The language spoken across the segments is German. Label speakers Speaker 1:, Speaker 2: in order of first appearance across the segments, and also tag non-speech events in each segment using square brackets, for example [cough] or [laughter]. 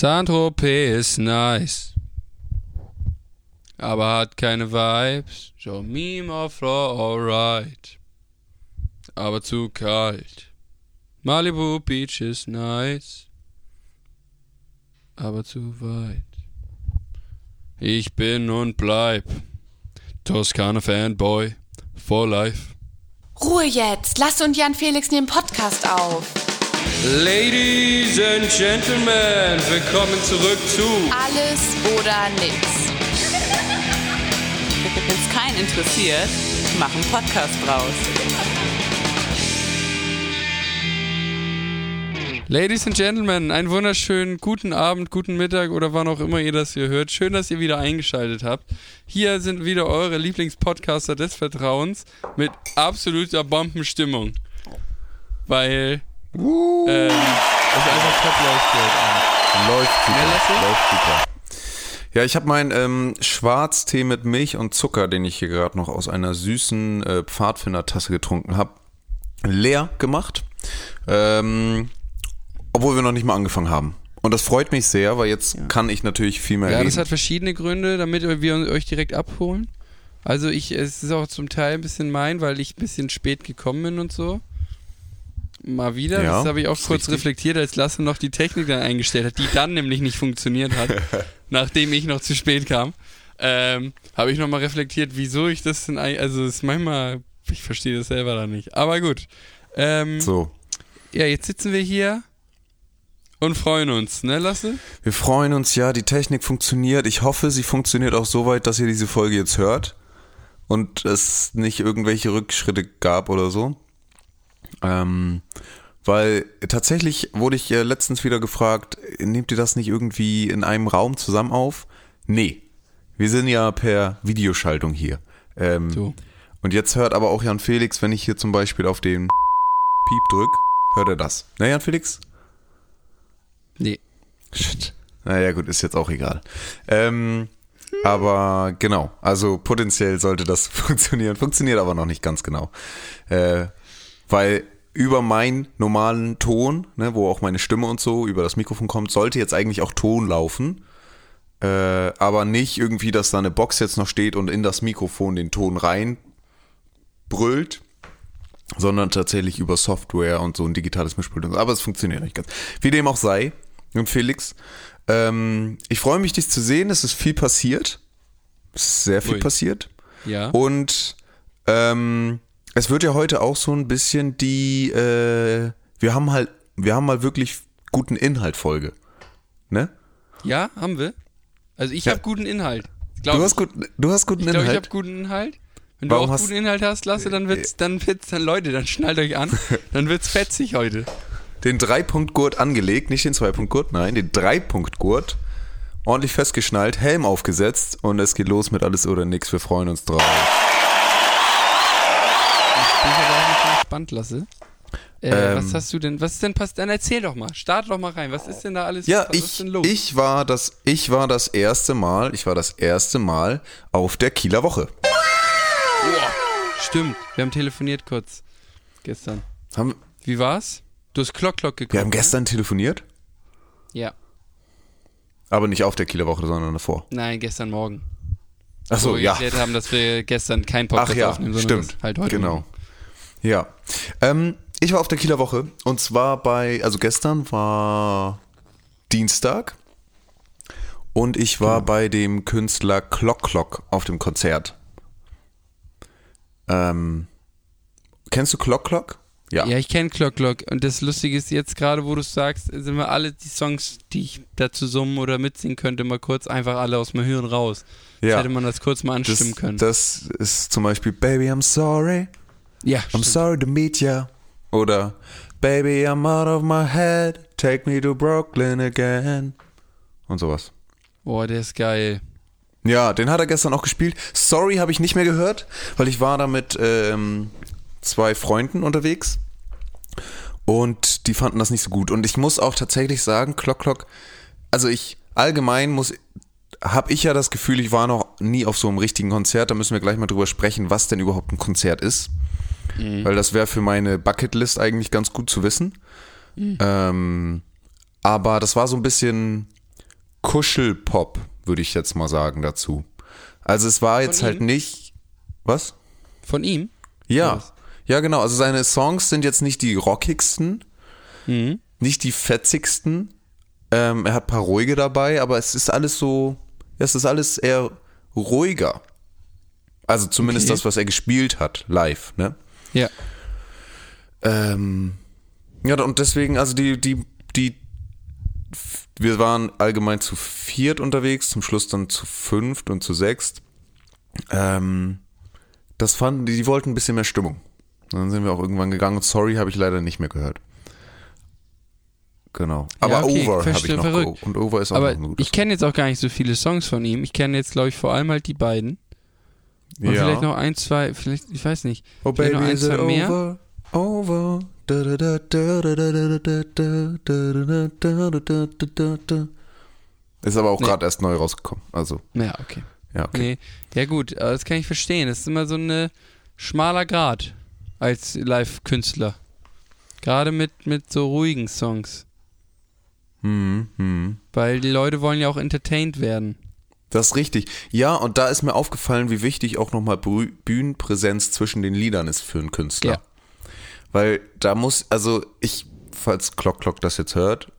Speaker 1: Saint-Tropez ist nice. Aber hat keine Vibes. Show me more floor, alright. Aber zu kalt. Malibu Beach ist nice. Aber zu weit. Ich bin und bleib. Toskana Fanboy. For life.
Speaker 2: Ruhe jetzt. Lass und Jan Felix nehmen Podcast auf.
Speaker 1: Ladies and Gentlemen, willkommen zurück zu
Speaker 2: Alles oder nix.
Speaker 3: Wenn es keinen interessiert, mach einen Podcast draus.
Speaker 1: Ladies and Gentlemen, einen wunderschönen guten Abend, guten Mittag oder wann auch immer ihr das hier hört. Schön, dass ihr wieder eingeschaltet habt. Hier sind wieder eure Lieblingspodcaster des Vertrauens mit absoluter Bombenstimmung. Weil ähm, es einfach top läuft Abend.
Speaker 4: Läuft super.
Speaker 1: Ja?
Speaker 4: Läuft super. Ja, ich habe meinen ähm, Schwarztee mit Milch und Zucker, den ich hier gerade noch aus einer süßen äh, Pfadfindertasse getrunken habe, leer gemacht. Ähm, obwohl wir noch nicht mal angefangen haben. Und das freut mich sehr, weil jetzt kann ich natürlich viel mehr
Speaker 1: Ja,
Speaker 4: reden.
Speaker 1: das hat verschiedene Gründe, damit wir euch direkt abholen. Also ich, es ist auch zum Teil ein bisschen mein, weil ich ein bisschen spät gekommen bin und so. Mal wieder,
Speaker 4: Ja,
Speaker 1: das habe ich auch kurz
Speaker 4: richtig.
Speaker 1: reflektiert, als Lasse noch die Technik dann eingestellt hat, die dann nämlich nicht funktioniert hat, [laughs] nachdem ich noch zu spät kam. Ähm, habe ich nochmal reflektiert, wieso ich das denn eigentlich, also es ist manchmal, ich verstehe das selber da nicht. Aber gut. Ähm,
Speaker 4: so.
Speaker 1: Ja, jetzt sitzen wir hier und freuen uns, ne Lasse?
Speaker 4: Wir freuen uns ja, die Technik funktioniert. Ich hoffe, sie funktioniert auch so weit, dass ihr diese Folge jetzt hört und es nicht irgendwelche Rückschritte gab oder so. Ähm, weil tatsächlich wurde ich äh, letztens wieder gefragt, nehmt ihr das nicht irgendwie in einem Raum zusammen auf? Nee. Wir sind ja per Videoschaltung hier. Ähm,
Speaker 1: So.
Speaker 4: Und jetzt hört aber auch Jan Felix, wenn ich hier zum Beispiel auf den Piep drück, hört er das. Ne, Jan Felix?
Speaker 1: Nee.
Speaker 4: Shit. Naja, gut, ist jetzt auch egal. Ähm, aber genau, also potenziell sollte das [laughs] funktionieren. Funktioniert aber noch nicht ganz genau. Äh, weil über meinen normalen Ton, ne, wo auch meine Stimme und so über das Mikrofon kommt, sollte jetzt eigentlich auch Ton laufen. Äh, aber nicht irgendwie, dass da eine Box jetzt noch steht und in das Mikrofon den Ton rein brüllt, sondern tatsächlich über Software und so ein digitales Mischpult. und so. Aber es funktioniert nicht ganz. Wie dem auch sei, und Felix, ähm, ich freue mich, dich zu sehen. Es ist viel passiert. Es ist sehr viel
Speaker 1: Ui.
Speaker 4: passiert.
Speaker 1: Ja.
Speaker 4: Und ähm, es wird ja heute auch so ein bisschen die, äh, wir haben halt, wir haben mal wirklich guten Inhalt Folge. Ne?
Speaker 1: Ja, haben wir. Also ich
Speaker 4: Ja.
Speaker 1: habe guten Inhalt.
Speaker 4: Du hast, gut, du hast guten
Speaker 1: Ich glaube, ich
Speaker 4: Inhalt.
Speaker 1: habe guten Inhalt. Wenn
Speaker 4: Warum
Speaker 1: du auch guten Inhalt hast, Lasse, dann wird's, dann wird's, dann Leute, dann schnallt euch an, [laughs] dann wird's fetzig heute.
Speaker 4: den Dreipunktgurt angelegt, nicht den Zweipunktgurt, nein, den Dreipunktgurt. Ordentlich festgeschnallt, Helm aufgesetzt und es geht los mit alles oder nix. Wir freuen uns drauf.
Speaker 1: Gespannt, Lasse. Äh,
Speaker 4: Ähm.
Speaker 1: was hast du denn, was ist denn passiert? Dann erzähl doch mal, start doch mal rein. Was ist denn da alles,
Speaker 4: Ja, ich, ich war das, ich war das erste Mal, ich war das erste Mal auf der Kieler Woche.
Speaker 1: Stimmt, wir haben telefoniert kurz gestern.
Speaker 4: Haben,
Speaker 1: Wie war's? Du hast Klock Klock geguckt.
Speaker 4: wir haben gestern telefoniert,
Speaker 1: Ne? Ja.
Speaker 4: aber nicht auf der Kieler Woche, sondern davor.
Speaker 1: Nein, gestern Morgen.
Speaker 4: Ach so,
Speaker 1: Wo wir
Speaker 4: ja.
Speaker 1: erklärt haben, dass wir gestern keinen Podcast
Speaker 4: Ach ja,
Speaker 1: aufnehmen, sondern
Speaker 4: stimmt.
Speaker 1: halt heute.
Speaker 4: genau.
Speaker 1: machen.
Speaker 4: Ja. Ähm, ich war auf der Kieler Woche und zwar bei, also gestern war Dienstag und ich
Speaker 1: Genau.
Speaker 4: war bei dem Künstler Clock Clock auf dem Konzert. Ähm, kennst du Clock Clock? Ja.
Speaker 1: Ja, ich kenne Clock Clock. Und das Lustige ist jetzt gerade, wo du es sagst, sind wir alle die Songs, die ich dazu summen oder mitsingen könnte, mal kurz einfach alle aus meinem Hirn raus.
Speaker 4: Ja.
Speaker 1: hätte man das kurz mal anstimmen
Speaker 4: das,
Speaker 1: können.
Speaker 4: das ist zum Beispiel Baby, I'm sorry.
Speaker 1: Ja,
Speaker 4: I'm
Speaker 1: stimmt.
Speaker 4: sorry to meet ya. Oder Baby, I'm out of my head. Take me to Brooklyn again. Und sowas.
Speaker 1: Boah, der ist geil.
Speaker 4: Ja, den hat er gestern auch gespielt. Sorry habe ich nicht mehr gehört, weil ich war da mit ähm, zwei Freunden unterwegs und die fanden das nicht so gut. Und ich muss auch tatsächlich sagen, Clock Clock, also ich allgemein muss, habe ich ja das Gefühl, ich war noch nie auf so einem richtigen Konzert. Da müssen wir gleich mal drüber sprechen, was denn überhaupt ein Konzert ist. Weil das wäre für meine Bucketlist eigentlich ganz gut zu wissen. Ähm, aber das war so ein bisschen Kuschelpop, würde ich jetzt mal sagen dazu. Also es war jetzt
Speaker 1: Von
Speaker 4: halt
Speaker 1: ihm?
Speaker 4: nicht. Was?
Speaker 1: Von ihm?
Speaker 4: Ja.
Speaker 1: Was?
Speaker 4: Ja, genau. Also seine Songs sind jetzt nicht die rockigsten,
Speaker 1: Mhm.
Speaker 4: nicht die fetzigsten. Ähm, er hat ein paar ruhige dabei, aber es ist alles so, es ist alles eher ruhiger. Also zumindest
Speaker 1: Okay.
Speaker 4: das, was er gespielt hat, live, ne?
Speaker 1: Ja.
Speaker 4: Ähm, ja, und deswegen, also die, die, die, wir waren allgemein zu viert unterwegs, zum Schluss dann zu fünft und zu sechst. Ähm, das fanden, die, die wollten ein bisschen mehr Stimmung. Dann sind wir auch irgendwann gegangen und Sorry habe ich leider nicht mehr gehört. Genau. Aber
Speaker 1: okay,
Speaker 4: Over habe ich noch.
Speaker 1: verrückt.
Speaker 4: Und Over ist auch
Speaker 1: Aber
Speaker 4: noch ein guter
Speaker 1: ich kenne jetzt auch gar nicht so viele Songs von ihm. Ich kenne jetzt, glaube ich, vor allem halt die beiden. Und
Speaker 4: ja.
Speaker 1: vielleicht noch ein, zwei, vielleicht, ich weiß nicht.
Speaker 4: Oh,
Speaker 1: vielleicht
Speaker 4: Baby, noch
Speaker 1: ein,
Speaker 4: is it
Speaker 1: mehr.
Speaker 4: over? Over. Ist aber auch
Speaker 1: nee.
Speaker 4: gerade erst neu rausgekommen. Also.
Speaker 1: Ja, okay.
Speaker 4: Ja, okay.
Speaker 1: Nee. ja, gut, das kann ich verstehen. Das ist immer so ein schmaler Grad als Live-Künstler. Gerade mit, mit so ruhigen Songs.
Speaker 4: Hm, hm.
Speaker 1: Weil die Leute wollen ja auch entertained werden.
Speaker 4: Das ist richtig. Ja, und da ist mir aufgefallen, wie wichtig auch nochmal Bühnenpräsenz zwischen den Liedern ist für einen Künstler.
Speaker 1: Ja.
Speaker 4: Weil da muss, also ich, falls Klock Klock das jetzt hört,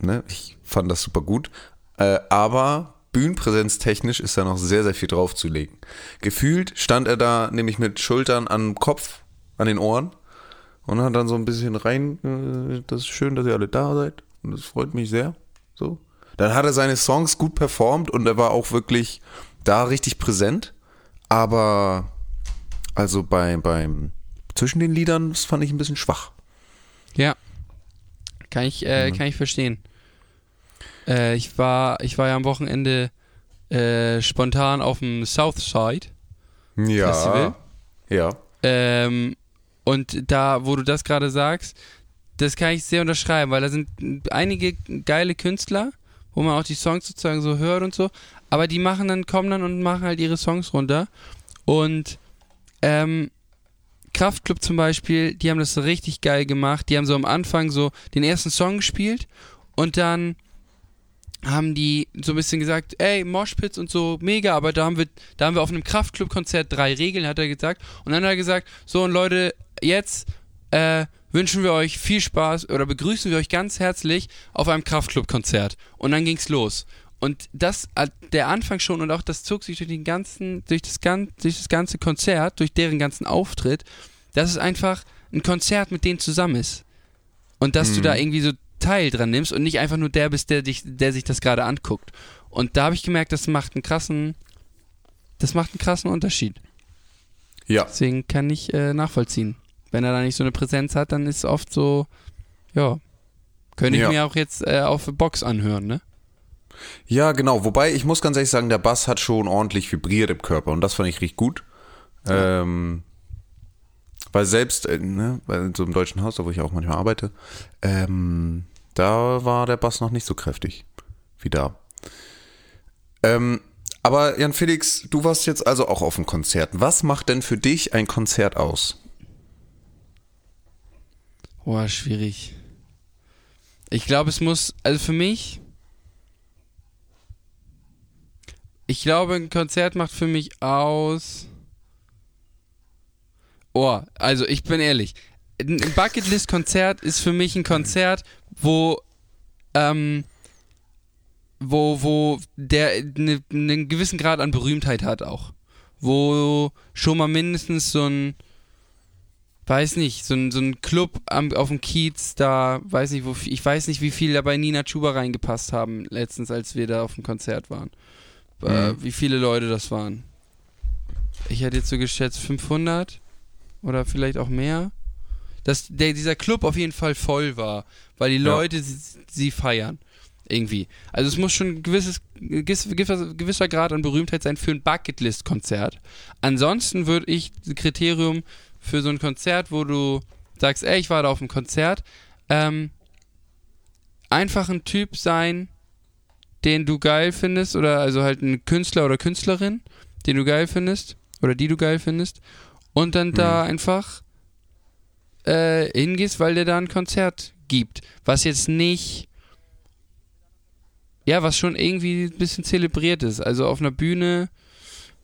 Speaker 4: ne, ich fand das super gut, äh, aber Bühnenpräsenztechnisch ist da noch sehr, sehr viel draufzulegen. Gefühlt stand er da nämlich mit Schultern am Kopf, an den Ohren und hat dann so ein bisschen rein, äh, das ist schön, dass ihr alle da seid und das freut mich sehr. So. Dann hat er seine Songs gut performt und er war auch wirklich da richtig präsent. Aber also bei, beim zwischen den Liedern, das fand ich ein bisschen schwach.
Speaker 1: Ja. Kann ich, äh,
Speaker 4: Mhm.
Speaker 1: kann ich verstehen. Äh, ich war, ich war ja am Wochenende äh, spontan auf dem Southside
Speaker 4: Ja.
Speaker 1: Festival.
Speaker 4: Ja.
Speaker 1: Ähm, und da, wo du das gerade sagst, das kann ich sehr unterschreiben, weil da sind einige geile Künstler, wo man auch die Songs sozusagen so hört und so, aber die machen dann, kommen dann und machen halt ihre Songs runter. Und ähm, Kraftklub zum Beispiel, die haben das so richtig geil gemacht. Die haben so am Anfang so den ersten Song gespielt und dann haben die so ein bisschen gesagt, ey, Moshpits und so, mega, aber da haben wir, da haben wir auf einem Kraftclub-Konzert drei Regeln, hat er gesagt. Und dann hat er gesagt, so und Leute, jetzt äh, wünschen wir euch viel Spaß oder begrüßen wir euch ganz herzlich auf einem Kraftclub-Konzert. Und dann ging's los. Und das, der Anfang schon und auch das zog sich durch den ganzen, durch das, gan durch das ganze Konzert, durch deren ganzen Auftritt, dass es einfach ein Konzert mit denen zusammen ist. Und dass du da irgendwie so Teil dran nimmst und nicht einfach nur der bist, der dich, der sich das gerade anguckt. Und da habe ich gemerkt, das macht einen krassen, das macht einen krassen Unterschied.
Speaker 4: Ja.
Speaker 1: Deswegen kann ich äh, nachvollziehen. Wenn er da nicht so eine Präsenz hat, dann ist es oft so, ja, könnte ich
Speaker 4: Ja.
Speaker 1: mir auch jetzt äh, auf Box anhören, ne?
Speaker 4: Ja, genau. Wobei, ich muss ganz ehrlich sagen, der Bass hat schon ordentlich vibriert im Körper und das fand ich richtig gut. Ähm, weil selbst, äh, ne, bei so einem deutschen Haus, da wo ich auch manchmal arbeite, ähm, da war der Bass noch nicht so kräftig wie da. Ähm, aber Jan Felix, du warst jetzt also auch auf einem Konzert. Was macht denn für dich ein Konzert aus?
Speaker 1: Boah, schwierig. Ich glaube, es muss, also für mich, ich glaube, ein Konzert macht für mich aus. Oh, also ich bin ehrlich. Ein Bucketlist-Konzert ist für mich ein Konzert, wo, ähm, wo, wo der eine einen gewissen Grad an Berühmtheit hat auch. Wo schon mal mindestens so ein, weiß nicht, so ein, so ein Club am, auf dem Kiez, da weiß nicht, wo, ich weiß nicht, wie viel da bei Nina Chuba reingepasst haben, letztens, als wir da auf dem Konzert waren. Äh,
Speaker 4: Mhm.
Speaker 1: wie viele Leute das waren. Ich hätte jetzt so geschätzt 500 oder vielleicht auch mehr. Dass der, dieser Club auf jeden Fall voll war, weil die
Speaker 4: Ja.
Speaker 1: Leute sie, sie feiern. Irgendwie. Also es muss schon ein gewisses, gewiss- gewisser, gewisser Grad an Berühmtheit sein für ein Bucketlist-Konzert. Ansonsten würde ich das Kriterium für so ein Konzert, wo du sagst, ey, ich war da auf dem Konzert, ähm, einfach ein Typ sein, den du geil findest, oder also halt ein Künstler oder Künstlerin, den du geil findest, oder die du geil findest, und dann da einfach äh, hingehst, weil der da ein Konzert gibt. Was jetzt nicht ja, was schon irgendwie ein bisschen zelebriert ist. Also auf einer Bühne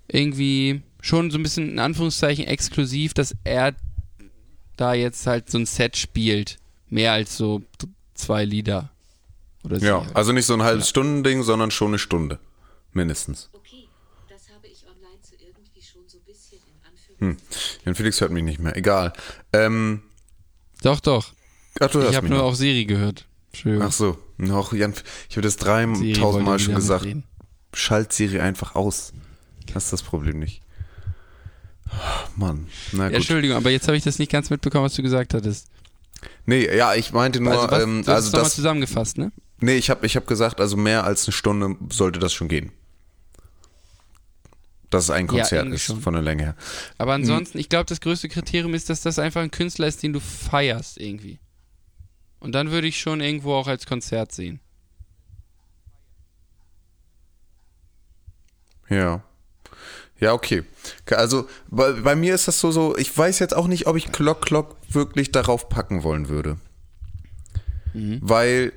Speaker 1: irgendwie schon so ein bisschen in Anführungszeichen exklusiv, dass er da jetzt halt so ein Set spielt. Mehr als so zwei Lieder. Oder sie
Speaker 4: Ja, also nicht so ein halbes Stunden-Ding, sondern schon eine Stunde. Mindestens.
Speaker 5: Okay, das habe ich online so irgendwie schon so ein bisschen in
Speaker 4: Hm.
Speaker 5: Anführungszeichen.
Speaker 4: Jan Felix hört mich nicht mehr. Egal. Ähm,
Speaker 1: Doch, doch.
Speaker 4: ach,
Speaker 1: Ich habe nur
Speaker 4: noch.
Speaker 1: auch Siri gehört. Entschuldigung.
Speaker 4: Ach so. Noch, Jan, ich habe das
Speaker 1: Siri
Speaker 4: dreitausend
Speaker 1: wollte
Speaker 4: Mal schon gesagt. Schalt Siri einfach aus. Das ist das Problem nicht. Mann. Na
Speaker 1: Ja,
Speaker 4: gut.
Speaker 1: Entschuldigung, aber jetzt habe ich das nicht ganz mitbekommen, was du gesagt hattest.
Speaker 4: Nee, ja, ich meinte nur,
Speaker 1: also, was,
Speaker 4: ähm,
Speaker 1: du hast
Speaker 4: also
Speaker 1: nochmal
Speaker 4: das.
Speaker 1: zusammengefasst, ne?
Speaker 4: Nee, ich habe ich hab gesagt, also mehr als eine Stunde sollte das schon gehen. Dass es ein
Speaker 1: Ja,
Speaker 4: Konzert
Speaker 1: irgendwie
Speaker 4: ist,
Speaker 1: schon.
Speaker 4: von der Länge her.
Speaker 1: Aber
Speaker 4: Hm.
Speaker 1: ansonsten, ich glaube, das größte Kriterium ist, dass das einfach ein Künstler ist, den du feierst irgendwie. Und dann würde ich schon irgendwo auch als Konzert sehen.
Speaker 4: Ja. Ja, okay. Also bei, bei mir ist das so, so, ich weiß jetzt auch nicht, ob ich Clock Clock wirklich darauf packen wollen würde. Weil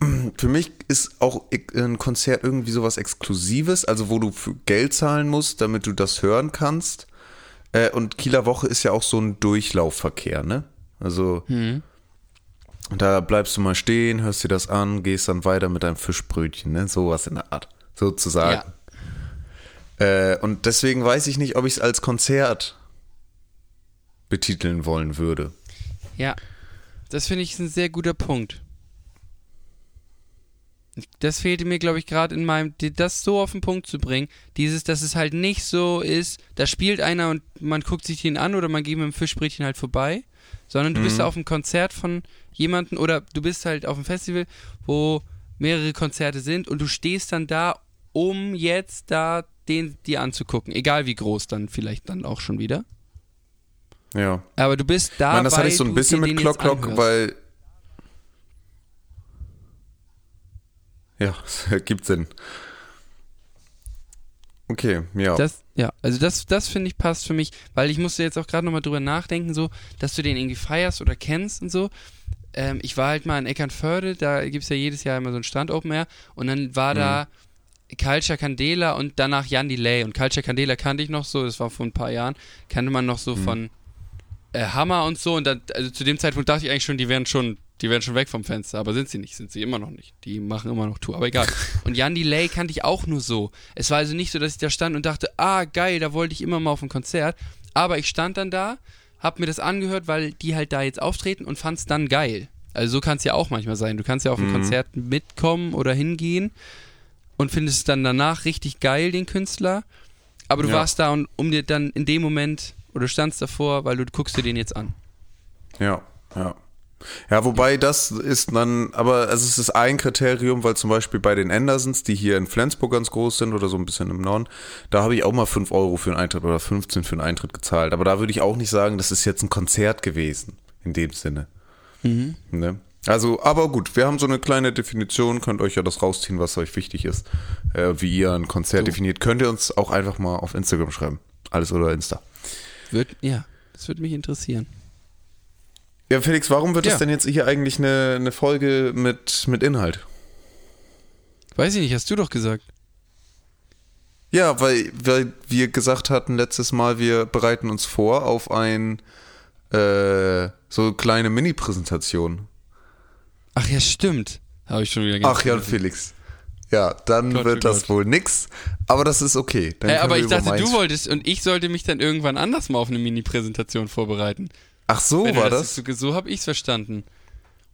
Speaker 4: [clears throat] für mich ist auch ein Konzert irgendwie sowas Exklusives, also wo du für Geld zahlen musst, damit du das hören kannst. Äh, und Kieler Woche ist ja auch so ein Durchlaufverkehr, ne? Also da bleibst du mal stehen, hörst dir das an, gehst dann weiter mit deinem Fischbrötchen, ne? Sowas in der Art, sozusagen. Äh, und deswegen weiß ich nicht, ob ich es als Konzert betiteln wollen würde.
Speaker 1: Ja, das finde ich ein sehr guter Punkt. Das fehlte mir, glaube ich, gerade in meinem, das so auf den Punkt zu bringen. Dieses, dass es halt nicht so ist, da spielt einer und man guckt sich den an oder man geht mit dem Fischbrötchen halt vorbei, sondern du bist da auf einem Konzert von jemandem oder du bist halt auf einem Festival, wo mehrere Konzerte sind und du stehst dann da, um jetzt da den dir anzugucken. Egal wie groß dann vielleicht dann auch schon wieder.
Speaker 4: Ja.
Speaker 1: Aber du bist da,
Speaker 4: ich meine, das hatte ich so ein bisschen mit Clock Clock, weil. Ja, [laughs] es ergibt Sinn. Okay, ja.
Speaker 1: Das, ja, also das, das finde ich passt für mich, weil ich musste jetzt auch gerade nochmal drüber nachdenken, so, dass du den irgendwie feierst oder kennst und so. Ähm, ich war halt mal in Eckernförde, da gibt es ja jedes Jahr immer so ein Stand Open Air und dann war da Culture Candela und danach Jan Delay und Culture Candela kannte ich noch so, das war vor ein paar Jahren, kannte man noch so von äh, Hammer und so und dann, also zu dem Zeitpunkt dachte ich eigentlich schon, die wären schon, die wären schon weg vom Fenster, aber sind sie nicht, sind sie immer noch nicht. Die machen immer noch Tour, aber egal. [laughs] Und Jan Delay kannte ich auch nur so. Es war also nicht so, dass ich da stand und dachte, ah geil, da wollte ich immer mal auf ein Konzert, aber ich stand dann da, hab mir das angehört, weil die halt da jetzt auftreten und fand's dann geil. Also so kann es ja auch manchmal sein. Du kannst ja auf ein Konzert mitkommen oder hingehen und findest dann danach richtig geil den Künstler, aber du
Speaker 4: Ja.
Speaker 1: warst da und um dir dann in dem Moment oder standst davor, weil du guckst dir den jetzt an.
Speaker 4: Ja, ja. Ja, wobei das ist dann, aber also es ist ein Kriterium, weil zum Beispiel bei den Andersons, die hier in Flensburg ganz groß sind oder so ein bisschen im Norden, da habe ich auch mal 5 Euro für einen Eintritt oder 15 für einen Eintritt gezahlt. Aber da würde ich auch nicht sagen, das ist jetzt ein Konzert gewesen, in dem Sinne. Ne? Also, aber gut, wir haben so eine kleine Definition, könnt euch ja das rausziehen, was euch wichtig ist, äh, wie ihr ein Konzert definiert. Könnt ihr uns auch einfach mal auf Instagram schreiben. Alles oder Insta.
Speaker 1: Wird, ja, das würde mich interessieren.
Speaker 4: Ja, Felix, warum wird
Speaker 1: Ja.
Speaker 4: es denn jetzt hier eigentlich eine, eine Folge mit, mit Inhalt?
Speaker 1: Weiß ich nicht, hast du doch gesagt.
Speaker 4: Ja, weil, weil wir gesagt hatten letztes Mal, wir bereiten uns vor auf ein äh, so kleine Mini-Präsentation.
Speaker 1: Ach ja, stimmt. Habe ich schon wieder
Speaker 4: Ach ja. Felix. Ja, dann
Speaker 1: Gott,
Speaker 4: wird
Speaker 1: oh
Speaker 4: das
Speaker 1: Gott.
Speaker 4: wohl nix, aber das ist okay.
Speaker 1: Hey, aber ich dachte, du wolltest und ich sollte mich dann irgendwann anders mal auf eine Mini-Präsentation vorbereiten.
Speaker 4: Ach so
Speaker 1: Wenn
Speaker 4: war das?
Speaker 1: So, so habe ich es verstanden.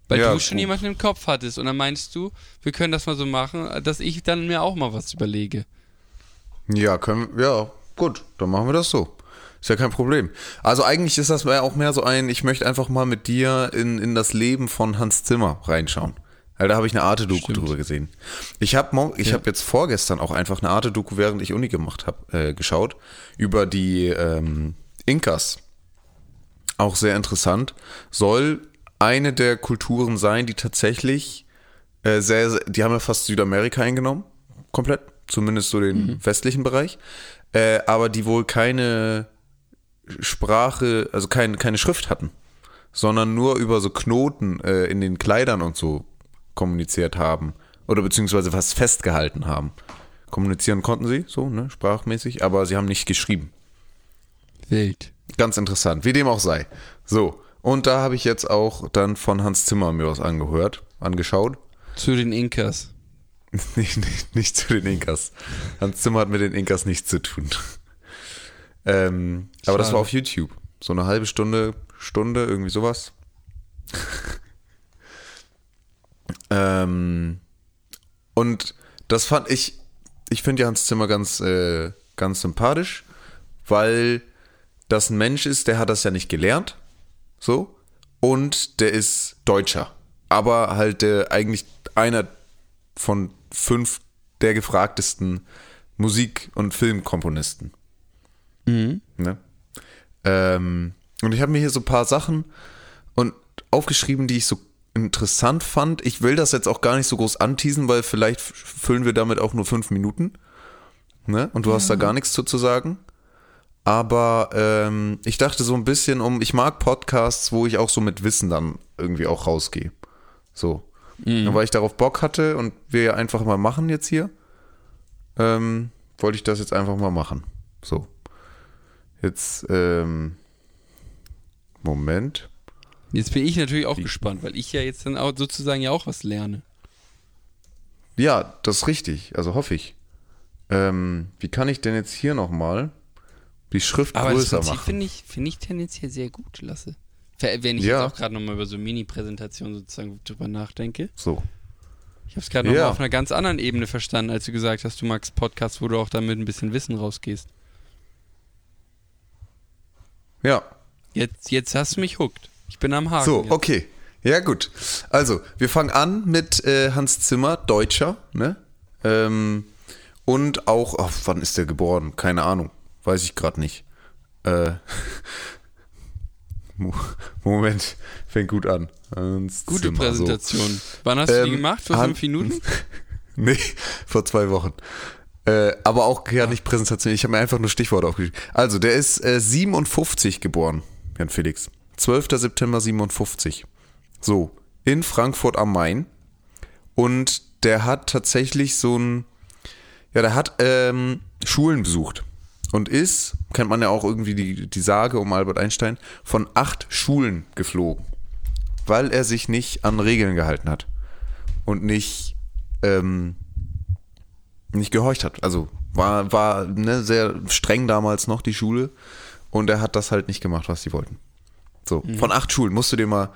Speaker 1: Weil
Speaker 4: Ja,
Speaker 1: du schon
Speaker 4: gut.
Speaker 1: jemanden im Kopf hattest und dann meinst du, wir können das mal so machen, dass ich dann mir auch mal was überlege.
Speaker 4: Ja, können ja, gut, dann machen wir das so. Ist ja kein Problem. Also eigentlich ist das mehr- auch mehr so ein, ich möchte einfach mal mit dir in, in das Leben von Hans Zimmer reinschauen. Weil da habe ich eine Arte-Doku drüber gesehen. Ich habe ich
Speaker 1: Ja.
Speaker 4: hab jetzt vorgestern auch einfach eine Arte-Doku, während ich Uni gemacht habe, äh, geschaut, über die ähm, Inkas. Auch sehr interessant. Soll eine der Kulturen sein, die tatsächlich äh, sehr, sehr, die haben ja fast Südamerika eingenommen, komplett, zumindest so den westlichen Bereich, äh, aber die wohl keine Sprache, also kein, keine Schrift hatten, sondern nur über so Knoten äh, in den Kleidern und so kommuniziert haben Oder beziehungsweise was festgehalten haben. Kommunizieren konnten sie, so, ne, sprachmäßig, aber sie haben nicht geschrieben.
Speaker 1: Wild.
Speaker 4: Ganz interessant, wie dem auch sei. So, und da habe ich jetzt auch dann von Hans Zimmer mir was angehört, angeschaut.
Speaker 1: Zu den Inkas. [laughs]
Speaker 4: nicht, nicht, nicht zu den Inkas. Hans Zimmer hat mit den Inkas nichts zu tun. Ähm, aber das war auf YouTube. So eine halbe Stunde, Stunde, irgendwie sowas. [laughs] ähm, und das fand ich, ich finde ja Hans Zimmer ganz, äh, ganz sympathisch, weil das ein Mensch ist, der hat das ja nicht gelernt. So. Und der ist Deutscher. Aber halt der, eigentlich einer von fünf der gefragtesten Musik- und Filmkomponisten. Ne? Ähm, und ich habe mir hier so ein paar Sachen und aufgeschrieben, die ich so interessant fand. Ich will das jetzt auch gar nicht so groß anteasen, weil vielleicht füllen wir damit auch nur fünf Minuten. Ne? Und du hast da gar nichts zu, zu sagen. Aber ähm, ich dachte so ein bisschen um, ich mag Podcasts, wo ich auch so mit Wissen dann irgendwie auch rausgehe. So. Und weil ich darauf Bock hatte und wir ja einfach mal machen jetzt hier, ähm, wollte ich das jetzt einfach mal machen. So. Jetzt, ähm, Moment.
Speaker 1: Jetzt bin ich natürlich auch gespannt, weil ich ja jetzt dann auch sozusagen ja auch was lerne.
Speaker 4: Ja, das ist richtig. Also hoffe ich. Ähm, wie kann ich denn jetzt hier nochmal die Schrift
Speaker 1: Aber das
Speaker 4: größer
Speaker 1: Prinzip
Speaker 4: machen?
Speaker 1: finde ich, finde ich tendenziell sehr gut, Lasse. Wenn ich
Speaker 4: Ja.
Speaker 1: jetzt auch gerade nochmal über so Mini-Präsentationen sozusagen drüber nachdenke.
Speaker 4: So.
Speaker 1: Ich habe es gerade nochmal
Speaker 4: Ja.
Speaker 1: auf einer ganz anderen Ebene verstanden, als du gesagt hast, du magst Podcasts, wo du auch damit ein bisschen Wissen rausgehst.
Speaker 4: Ja.
Speaker 1: Jetzt, jetzt hast du mich hooked. Ich bin am Haken.
Speaker 4: So,
Speaker 1: jetzt.
Speaker 4: okay. Ja, gut. Also, wir fangen an mit äh, Hans Zimmer, Deutscher, ne? Ähm, und auch, oh, wann ist der geboren? Keine Ahnung. Weiß ich gerade nicht. Äh, [laughs] Mo- Moment, fängt gut an. Hans
Speaker 1: Gute
Speaker 4: Zimmer, so.
Speaker 1: Präsentation. Wann hast du die
Speaker 4: Ähm,
Speaker 1: gemacht? Vor
Speaker 4: Han-
Speaker 1: fünf Minuten? [laughs]
Speaker 4: Nee, vor zwei Wochen. Äh, aber auch ja nicht Präsentation. Ich habe mir einfach nur Stichworte aufgeschrieben. Also, der ist äh, 57 geboren, Jan Felix. 12. September 57. So, in Frankfurt am Main. Und der hat tatsächlich so ein, ja, der hat ähm, Schulen besucht. Und ist, kennt man ja auch irgendwie die, die Sage um Albert Einstein, von acht Schulen geflogen. Weil er sich nicht an Regeln gehalten hat. Und nicht ähm, nicht gehorcht hat. Also war, war ne, sehr streng damals noch die Schule und er hat das halt nicht gemacht, was sie wollten. So, von acht Schulen musst du dir mal.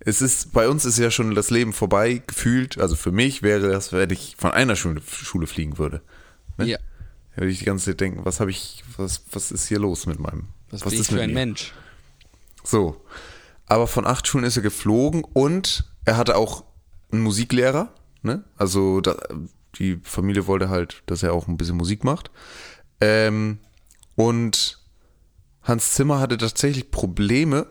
Speaker 4: Es ist, bei uns ist ja schon das Leben vorbei gefühlt. Also für mich wäre das, wenn ich von einer Schule, Schule fliegen würde. Ne?
Speaker 1: Ja.
Speaker 4: Da würde ich die ganze Zeit denken, was habe ich, was, was ist hier los mit meinem,
Speaker 1: Was,
Speaker 4: was
Speaker 1: bin ich
Speaker 4: ist
Speaker 1: für
Speaker 4: mit
Speaker 1: ein
Speaker 4: mir?
Speaker 1: Mensch?
Speaker 4: So. Aber von acht Schulen ist er geflogen und er hatte auch einen Musiklehrer. Ne? Also da, die Familie wollte halt, dass er auch ein bisschen Musik macht. Ähm, und Hans Zimmer hatte tatsächlich Probleme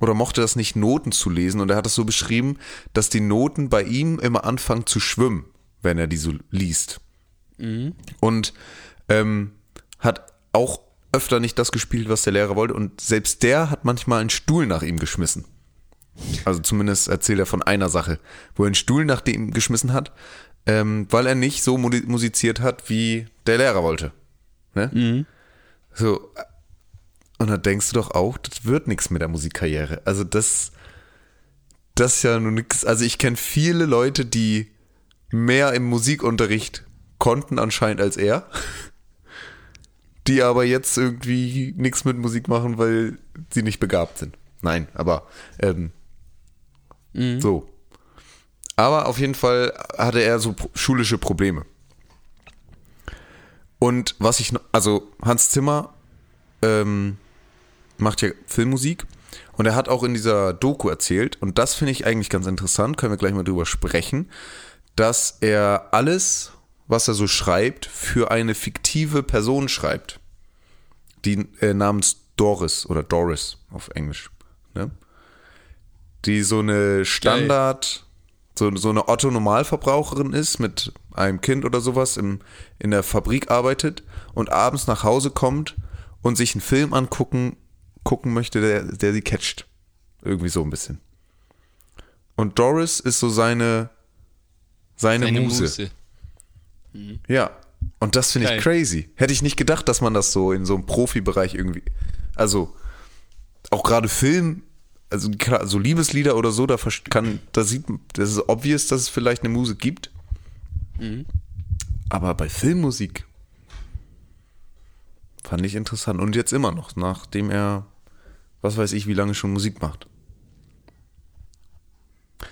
Speaker 4: oder mochte das nicht, Noten zu lesen. Und er hat es so beschrieben, dass die Noten bei ihm immer anfangen zu schwimmen, wenn er die so liest. Und ähm, hat auch öfter nicht das gespielt, was der Lehrer wollte. Und selbst der hat manchmal einen Stuhl nach ihm geschmissen. Also zumindest erzählt er von einer Sache, wo er einen Stuhl nach ihm geschmissen hat, ähm, weil er nicht so mu- musiziert hat, wie der Lehrer wollte. Ne? So. Und da denkst du doch auch, das wird nichts mit der Musikkarriere. Also das, das ist ja nur nix. Also ich kenne viele Leute, die mehr im Musikunterricht konnten anscheinend als er, [laughs] die aber jetzt irgendwie nichts mit Musik machen, weil sie nicht begabt sind. Nein, aber ähm, so. Aber auf jeden Fall hatte er so schulische Probleme. Und was ich, also Hans Zimmer ähm, macht ja Filmmusik und er hat auch in dieser Doku erzählt, und das finde ich eigentlich ganz interessant, können wir gleich mal drüber sprechen, dass er alles, was er so schreibt, für eine fiktive Person schreibt. Die äh, namens Doris oder Doris auf Englisch. Ne? Die so eine Standard, so, so eine Otto-Normalverbraucherin ist, mit einem Kind oder sowas im, in der Fabrik arbeitet und abends nach Hause kommt und sich einen Film angucken gucken möchte, der, der sie catcht. Irgendwie so ein bisschen. Und Doris ist so seine seine,
Speaker 1: Seine
Speaker 4: Muse.
Speaker 1: Muse.
Speaker 4: Ja. Und das finde ich crazy. Hätte ich nicht gedacht, dass man das so in so einem Profibereich irgendwie. Also, auch gerade Film, also klar, so Liebeslieder oder so, da kann, da sieht man, das ist obvious, dass es vielleicht eine Muse gibt. Aber bei Filmmusik fand ich interessant. Und jetzt immer noch, nachdem er, was weiß ich, wie lange schon Musik macht.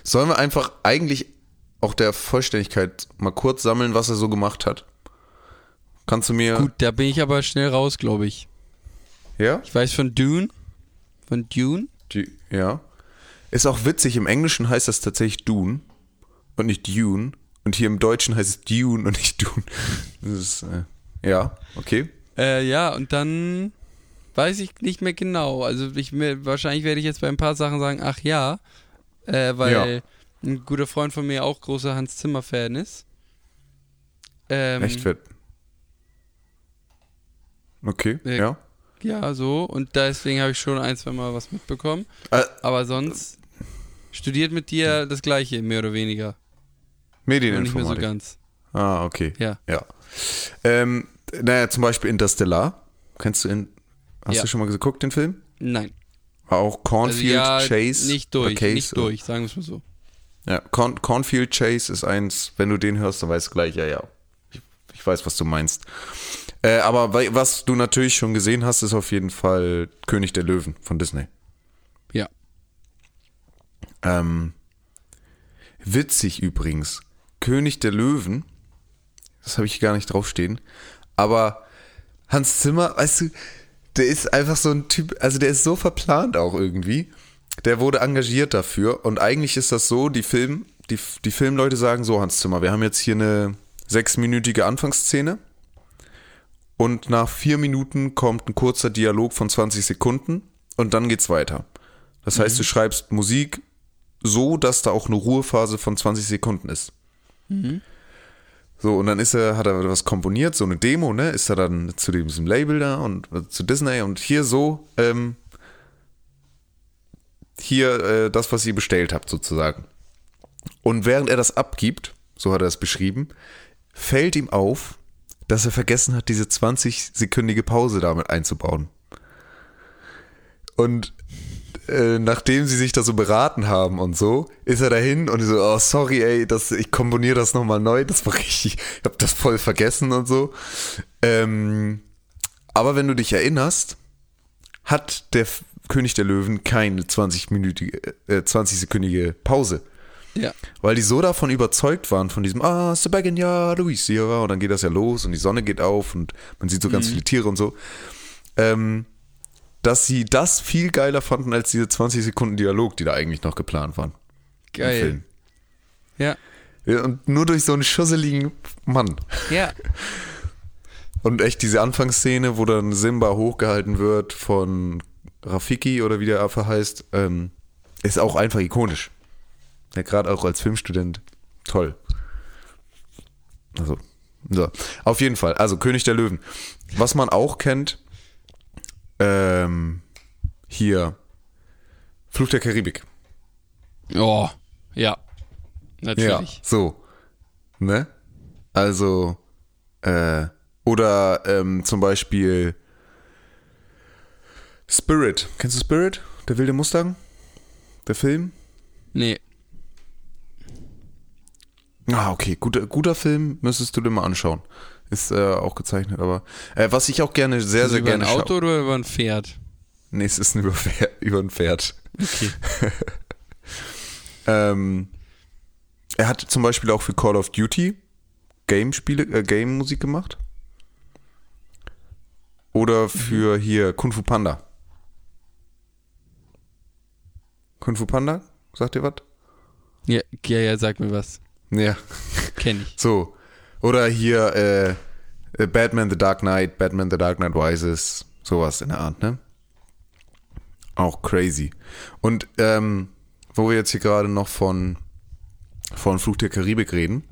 Speaker 4: Sollen wir einfach eigentlich auch der Vollständigkeit mal kurz sammeln, was er so gemacht hat? Kannst du mir.
Speaker 1: Gut, da bin ich aber schnell raus, glaube ich.
Speaker 4: Ja?
Speaker 1: Ich weiß von Dune. Von Dune?
Speaker 4: Die, ja. Ist auch witzig, im Englischen heißt das tatsächlich Dune und nicht Dune. Und hier im Deutschen heißt es Dune und nicht Dune. Ist, äh, ja, okay.
Speaker 1: Äh, ja, und dann weiß ich nicht mehr genau. Also ich wahrscheinlich werde ich jetzt bei ein paar Sachen sagen, ach ja, äh, weil
Speaker 4: Ja.
Speaker 1: ein guter Freund von mir auch großer Hans Zimmer Fan ist. Ähm,
Speaker 4: Echt fett. Okay,
Speaker 1: Ja.
Speaker 4: Ja.
Speaker 1: So. Und deswegen habe ich schon ein, zwei Mal was mitbekommen.
Speaker 4: Äh,
Speaker 1: Aber sonst studiert mit dir das Gleiche, mehr oder weniger. Nur nicht mehr so
Speaker 4: Medieninformatik.
Speaker 1: ganz.
Speaker 4: ah, okay.
Speaker 1: Ja.
Speaker 4: Ja. Ähm, naja, zum Beispiel Interstellar. Kennst du in. Hast
Speaker 1: Ja.
Speaker 4: du schon mal geguckt, den Film?
Speaker 1: Nein.
Speaker 4: Auch
Speaker 1: Also
Speaker 4: Cornfield
Speaker 1: ja,
Speaker 4: Chase.
Speaker 1: nicht durch,
Speaker 4: Case,
Speaker 1: nicht
Speaker 4: oder-
Speaker 1: durch, sagen wir es mal so.
Speaker 4: Ja, Corn, Cornfield Chase ist eins, wenn du den hörst, dann weißt du gleich, ja, ja. Ich, ich weiß, was du meinst. Äh, aber was du natürlich schon gesehen hast, ist auf jeden Fall König der Löwen von Disney.
Speaker 1: Ja.
Speaker 4: Ähm, witzig übrigens. König der Löwen, das habe ich gar nicht draufstehen, aber Hans Zimmer, weißt du, der ist einfach so ein Typ, also der ist so verplant auch irgendwie. Der wurde engagiert dafür und eigentlich ist das so, die Film, die, die Filmleute sagen so, Hans Zimmer, wir haben jetzt hier eine sechsminütige Anfangsszene und nach vier Minuten kommt ein kurzer Dialog von 20 Sekunden und dann geht's weiter. Das heißt, du schreibst Musik so, dass da auch eine Ruhephase von 20 Sekunden ist. So, und dann ist er, hat er was komponiert, so eine Demo, ne? Ist er dann zu diesem Label da und äh, zu Disney und hier so, ähm, hier äh, das, was ihr bestellt habt, sozusagen. Und während er das abgibt, so hat er es beschrieben, fällt ihm auf, dass er vergessen hat, diese 20-sekündige Pause damit einzubauen. Und äh, nachdem sie sich da so beraten haben und so, ist er dahin und so, oh sorry, ey, das, ich komponiere das nochmal neu, das war [laughs] richtig, ich hab das voll vergessen und so. Ähm, aber wenn du dich erinnerst, hat der König der Löwen keine 20-minütige, äh, 20-sekündige Pause.
Speaker 1: Ja.
Speaker 4: Weil die so davon überzeugt waren, von diesem, ah, Sebastian, ja, Lucia, und dann geht das ja los und die Sonne geht auf und man sieht so ganz viele Tiere und so, ähm, dass sie das viel geiler fanden als diese 20 Sekunden Dialog, die da eigentlich noch geplant waren.
Speaker 1: Geil. Ja,
Speaker 4: und nur durch so einen schusseligen Mann.
Speaker 1: Ja. [laughs]
Speaker 4: Und echt diese Anfangsszene, wo dann Simba hochgehalten wird von Rafiki oder wie der Affe heißt, ähm, ist auch einfach ikonisch. Ja, gerade auch als Filmstudent. Toll. Also, so. Auf jeden Fall. Also, König der Löwen. Was man auch kennt, ähm, hier, Fluch der Karibik.
Speaker 1: Oh. Ja.
Speaker 4: Ja,
Speaker 1: Natürlich.
Speaker 4: so. Ne? Also, äh, oder ähm, zum Beispiel Spirit. Kennst du Spirit? Der wilde Mustang? Der Film?
Speaker 1: Nee.
Speaker 4: Ah, okay. Guter, guter Film, müsstest du dir mal anschauen. Ist äh, auch gezeichnet, aber äh, was ich auch gerne, sehr, sehr
Speaker 1: über
Speaker 4: gerne
Speaker 1: ein Auto oder über ein Pferd?
Speaker 4: Nee, es ist ein über, Pferd, [laughs] über ein Pferd.
Speaker 1: Okay. [laughs]
Speaker 4: Ähm, er hat zum Beispiel auch für Call of Duty Game-Spiele, äh, Game-Musik gemacht. Oder für hier Kung Fu Panda. Kung Fu Panda? Sagt ihr was?
Speaker 1: Ja, ja, ja, sag mir was.
Speaker 4: Ja.
Speaker 1: Kenn ich.
Speaker 4: So. Oder hier äh, äh, Batman The Dark Knight, Batman The Dark Knight Rises, sowas in der Art, ne? Auch crazy. Und ähm, wo wir jetzt hier gerade noch von, von Fluch der Karibik reden.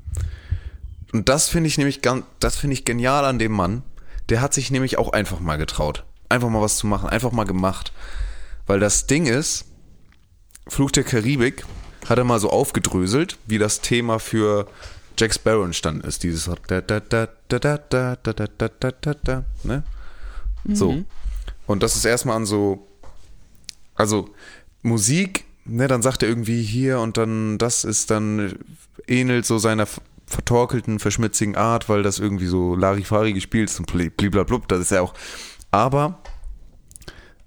Speaker 4: Und das finde ich nämlich ganz, das finde ich genial an dem Mann. Der hat sich nämlich auch einfach mal getraut. Einfach mal was zu machen, einfach mal gemacht. Weil das Ding ist, Fluch der Karibik hat er mal so aufgedröselt, wie das Thema für Jack Sparrow entstanden ist. Dieses da, da, da, da, da, da, da, da, da, da, da, da, ne? So. Und das ist erstmal an so, also Musik, ne, dann sagt er irgendwie hier und dann, das ist dann, ähnelt so seiner vertorkelten, verschmitzigen Art, weil das irgendwie so Larifari gespielt ist und bliblablub, das ist ja auch, aber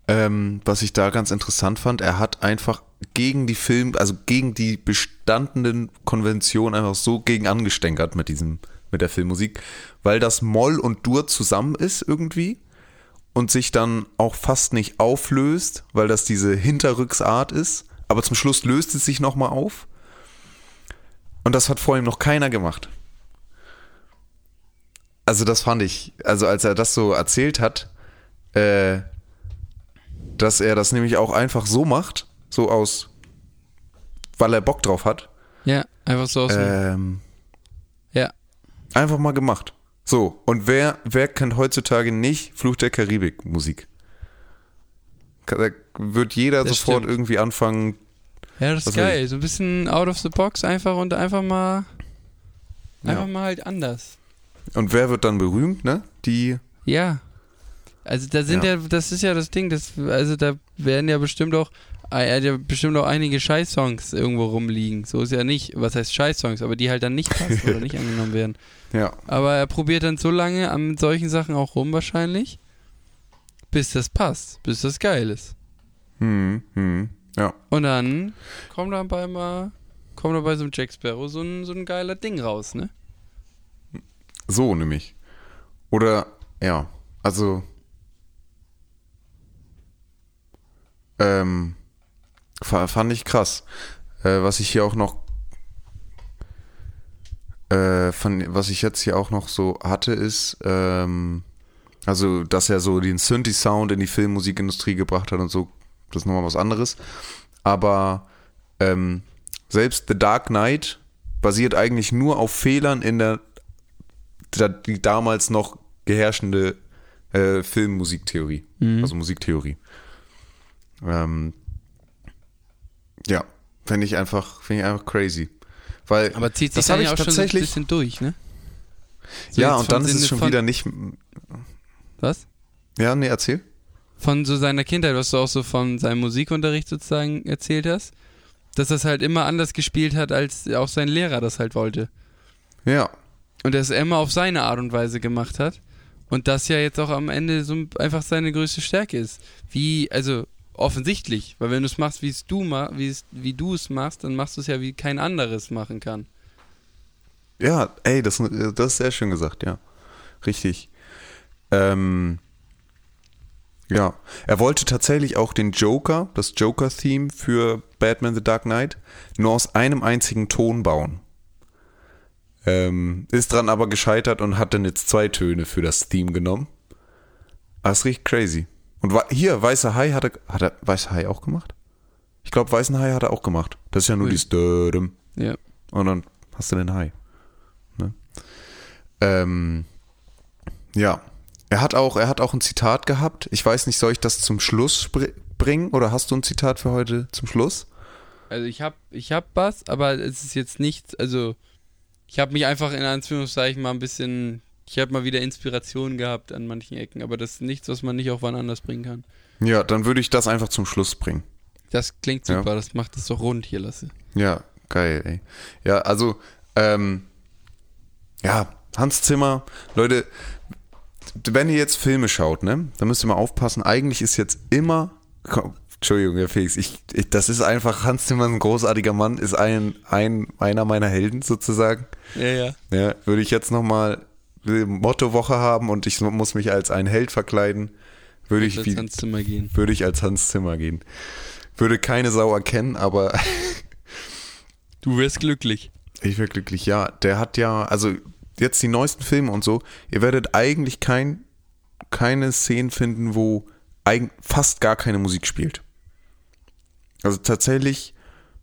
Speaker 4: ähm, was ich da ganz interessant fand, er hat einfach gegen die Film, also gegen die bestandenen Konventionen einfach so gegen angestänkert mit diesem, mit der Filmmusik, weil das Moll und Dur zusammen ist irgendwie und sich dann auch fast nicht auflöst, weil das diese Hinterrücksart ist, aber zum Schluss löst es sich nochmal auf. Und das hat vor ihm noch keiner gemacht. Also das fand ich, also als er das so erzählt hat, äh, dass er das nämlich auch einfach so macht, so aus, weil er Bock drauf hat,
Speaker 1: Ja, einfach so aus
Speaker 4: ähm,
Speaker 1: Ja.
Speaker 4: einfach mal gemacht. So, und wer, wer kennt heutzutage nicht Fluch der Karibik Musik? Da wird jeder
Speaker 1: Das
Speaker 4: sofort
Speaker 1: stimmt.
Speaker 4: irgendwie anfangen,
Speaker 1: Ja, das ist geil. So ein bisschen out of the box einfach und einfach mal. Einfach
Speaker 4: Ja.
Speaker 1: mal halt anders.
Speaker 4: und wer wird dann berühmt, ne? Die,
Speaker 1: Ja. Also da sind ja.
Speaker 4: Ja.
Speaker 1: das ist ja das Ding, das, also da werden ja bestimmt auch, er hat ja bestimmt auch einige Scheiß-Songs irgendwo rumliegen. So ist ja nicht, was heißt Scheiß-Songs, aber die halt dann nicht passen oder nicht angenommen werden. [laughs]
Speaker 4: ja,
Speaker 1: Aber er probiert dann so lange an solchen Sachen auch rum wahrscheinlich, bis das passt, bis das geil ist.
Speaker 4: hm, hm, ja.
Speaker 1: Und dann kommt dabei mal, kommt dabei so ein Jack Sparrow so ein, so ein geiler Ding raus, ne?
Speaker 4: So nämlich. Oder, ja, also, ähm, fand ich krass. Äh, was ich hier auch noch, äh, fand, was ich jetzt hier auch noch so hatte, ist, ähm, also, dass er so den Synthi-Sound in die Filmmusikindustrie gebracht hat und so, das ist nochmal was anderes. Aber, ähm, selbst The Dark Knight basiert eigentlich nur auf Fehlern in der da- die damals noch geherrschende äh, Filmmusiktheorie, also Musiktheorie. Ähm, ja, finde ich einfach, finde ich einfach crazy, weil
Speaker 1: Aber zieht sich
Speaker 4: das
Speaker 1: dann ja
Speaker 4: ich
Speaker 1: auch schon so ein bisschen durch, ne? So
Speaker 4: ja, und dann ist es schon wieder nicht.
Speaker 1: Was?
Speaker 4: Ja, nee, erzähl.
Speaker 1: Von so seiner Kindheit, was du auch so von seinem Musikunterricht sozusagen erzählt hast, dass das halt immer anders gespielt hat, als auch sein Lehrer das halt wollte.
Speaker 4: Ja,
Speaker 1: Und er es immer auf seine Art und Weise gemacht hat. Und das ja jetzt auch am Ende so einfach seine größte Stärke ist. Wie, also offensichtlich, weil wenn du es machst, wie es du ma wie du es machst, dann machst du es ja wie kein anderes machen kann.
Speaker 4: ja, ey, das, das ist sehr schön gesagt, ja, richtig. Ähm, ja, er wollte tatsächlich auch den Joker, das Joker-Theme für Batman The Dark Knight, nur aus einem einzigen Ton bauen. Ähm, ist dran aber gescheitert und hat dann jetzt zwei Töne für das Theme genommen. Ah, ist richtig crazy. Und hier, Weißer Hai hat er, hat er Weißer Hai auch gemacht? Ich glaube, Weißen Hai hat er auch gemacht. Das ist ja nur
Speaker 1: Ui.
Speaker 4: dieses Dödem.
Speaker 1: Ja.
Speaker 4: Und dann hast du den Hai. Ne? Ähm, ja. Er hat auch, er hat auch ein Zitat gehabt. Ich weiß nicht, soll ich das zum Schluss bringen oder hast du ein Zitat für heute zum Schluss?
Speaker 1: Also ich hab, ich hab was, aber es ist jetzt nichts, also ich habe mich einfach in Anführungszeichen mal ein bisschen, ich habe mal wieder Inspiration gehabt an manchen Ecken, aber das ist nichts, was man nicht auch wann anders bringen kann.
Speaker 4: Ja, dann würde ich das einfach zum Schluss bringen.
Speaker 1: Das klingt
Speaker 4: Ja.
Speaker 1: super, das macht es doch rund hier, Lasse.
Speaker 4: Ja, geil, ey. Ja, also, ähm, ja, Hans Zimmer, Leute, wenn ihr jetzt Filme schaut, ne, dann müsst ihr mal aufpassen, eigentlich ist jetzt immer, komm, Entschuldigung, Herr Felix, ich, ich, das ist einfach, Hans Zimmer ist ein großartiger Mann, ist ein, ein, einer meiner Helden sozusagen.
Speaker 1: Ja, ja.
Speaker 4: Ja, würde ich jetzt nochmal Mottowoche haben und ich muss mich als ein Held verkleiden, würde ich,
Speaker 1: Jetzt
Speaker 4: wie,
Speaker 1: ans Zimmer gehen.
Speaker 4: würde ich als Hans Zimmer gehen. Würde keine Sau erkennen, aber [laughs]
Speaker 1: Du wirst glücklich.
Speaker 4: Ich wäre glücklich, ja. Der hat ja, also jetzt die neuesten Filme und so, ihr werdet eigentlich kein, keine Szenen finden, wo eigen, fast gar keine Musik spielt. Also tatsächlich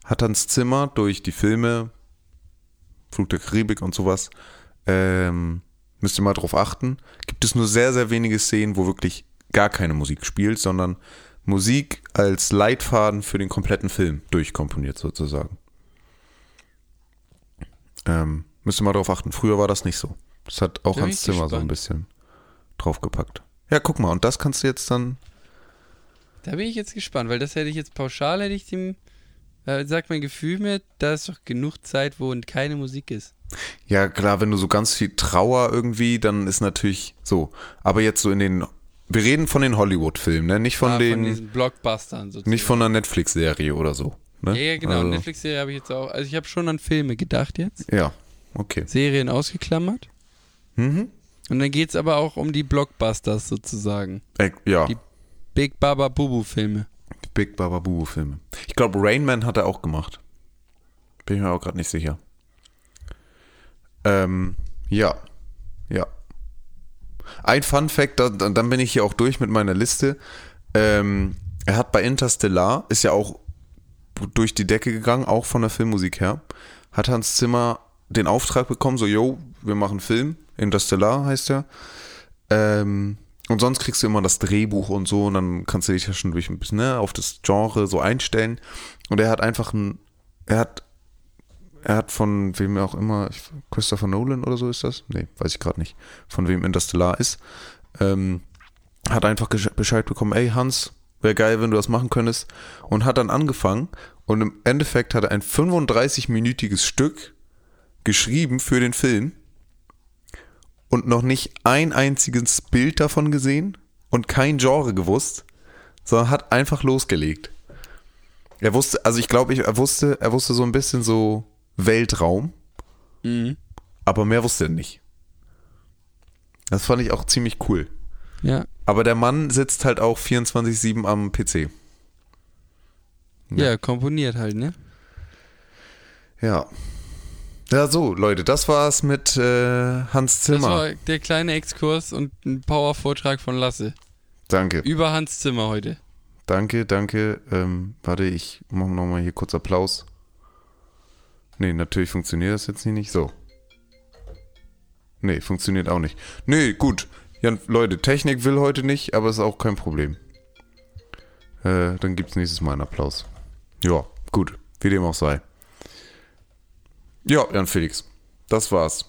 Speaker 4: hat Hans Zimmer durch die Filme, Flug der Karibik und sowas, ähm, müsst ihr mal drauf achten, gibt es nur sehr, sehr wenige Szenen, wo wirklich gar keine Musik spielt, sondern Musik als Leitfaden für den kompletten Film durchkomponiert sozusagen. Ähm, Müsste mal darauf achten. Früher war das nicht so. Das hat auch
Speaker 1: Da
Speaker 4: Hans Zimmer so ein
Speaker 1: gespannt.
Speaker 4: bisschen draufgepackt. Ja, guck mal, und das kannst du jetzt dann.
Speaker 1: Da bin ich jetzt gespannt, weil das hätte ich jetzt pauschal, hätte ich dem, äh, sagt mein Gefühl mir, da ist doch genug Zeit, wo keine Musik ist.
Speaker 4: Ja, klar, wenn du so ganz viel Trauer irgendwie, dann ist natürlich so. Aber jetzt so in den. Wir reden von den Hollywood-Filmen, ne? Nicht von
Speaker 1: Ah,
Speaker 4: den.
Speaker 1: von diesen Blockbustern sozusagen.
Speaker 4: nicht von einer Netflix-Serie oder so. Ne?
Speaker 1: Ja, ja, genau.
Speaker 4: Also,
Speaker 1: Netflix-Serie habe ich jetzt auch. Also ich habe schon an Filme gedacht jetzt.
Speaker 4: ja, okay.
Speaker 1: Serien ausgeklammert.
Speaker 4: Mhm.
Speaker 1: Und dann geht es aber auch um die Blockbusters sozusagen.
Speaker 4: Äh, ja,
Speaker 1: Die- Big Baba Bubu Filme.
Speaker 4: Big Baba Boo Filme. Ich glaube, Rain Man hat er auch gemacht. Bin ich mir auch gerade nicht sicher. Ähm, ja. Ja. Ein Fun Fact, da, da- dann bin ich hier auch durch mit meiner Liste. Ähm, er hat bei Interstellar, ist ja auch durch die Decke gegangen, auch von der Filmmusik her, hat Hans Zimmer den Auftrag bekommen, so, yo, wir machen Film, Interstellar heißt er. Ähm, und sonst kriegst du immer das Drehbuch und so und dann kannst du dich ja schon durch ein bisschen ne, auf das Genre so einstellen. Und er hat einfach ein, er hat, er hat von wem auch immer, Christopher Nolan oder so ist das? Nee, weiß ich gerade nicht, von wem Interstellar ist. Ähm, hat einfach Bescheid bekommen, ey Hans, wäre geil, wenn du das machen könntest. Und hat dann angefangen und im Endeffekt hat er ein 35-minütiges Stück geschrieben für den Film und noch nicht ein einziges Bild davon gesehen und kein Genre gewusst, sondern hat einfach losgelegt. Er wusste, also ich glaube, er wusste, er wusste so ein bisschen so Weltraum,
Speaker 1: Mhm.
Speaker 4: aber mehr wusste er nicht. Das fand ich auch ziemlich cool.
Speaker 1: Ja.
Speaker 4: Aber der Mann sitzt halt auch 24-7 am PC.
Speaker 1: ja. komponiert halt, ne?
Speaker 4: Ja. Ja, so, Leute, das war's mit äh, Hans
Speaker 1: Das
Speaker 4: Zimmer.
Speaker 1: war der kleine Exkurs und ein Power-Vortrag von Lasse.
Speaker 4: Danke.
Speaker 1: Über Hans Zimmer heute.
Speaker 4: Danke, danke. Ähm, warte, ich mache nochmal hier kurz Applaus. Nee, natürlich funktioniert das jetzt hier nicht. So. Nee, funktioniert auch nicht. Nee, gut. Ja, Leute, Technik will heute nicht, aber ist auch kein Problem. Äh, dann gibt's nächstes Mal einen Applaus. Ja, gut. Wie dem auch sei. Ja, Jan Felix. Das war's.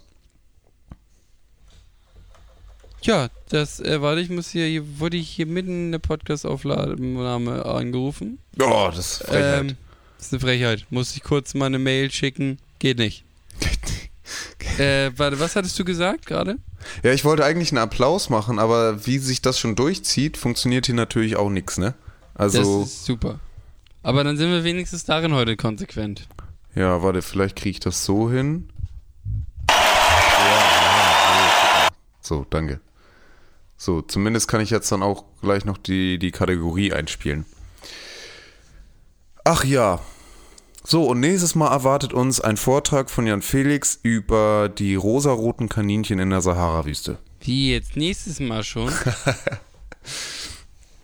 Speaker 1: Ja, das, äh, warte, ich muss hier, hier wurde ich hier mitten in der Podcast-Aufnahme angerufen.
Speaker 4: Oh, das ist Frechheit.
Speaker 1: Ähm, das ist eine Frechheit. Muss ich kurz mal eine Mail schicken? Geht nicht. [laughs] äh, warte, was hattest du gesagt gerade?
Speaker 4: Ja, ich wollte eigentlich einen Applaus machen, aber wie sich das schon durchzieht, funktioniert hier natürlich auch nichts, ne? Also,
Speaker 1: das ist super. Aber dann sind wir wenigstens darin heute konsequent.
Speaker 4: ja, warte, vielleicht kriege ich das so hin. So, danke. So, zumindest kann ich jetzt dann auch gleich noch die, die Kategorie einspielen. Ach ja. So, und nächstes Mal erwartet uns ein Vortrag von Jan Felix über die rosaroten Kaninchen in der Sahara-Wüste.
Speaker 1: Wie jetzt nächstes Mal schon? [laughs]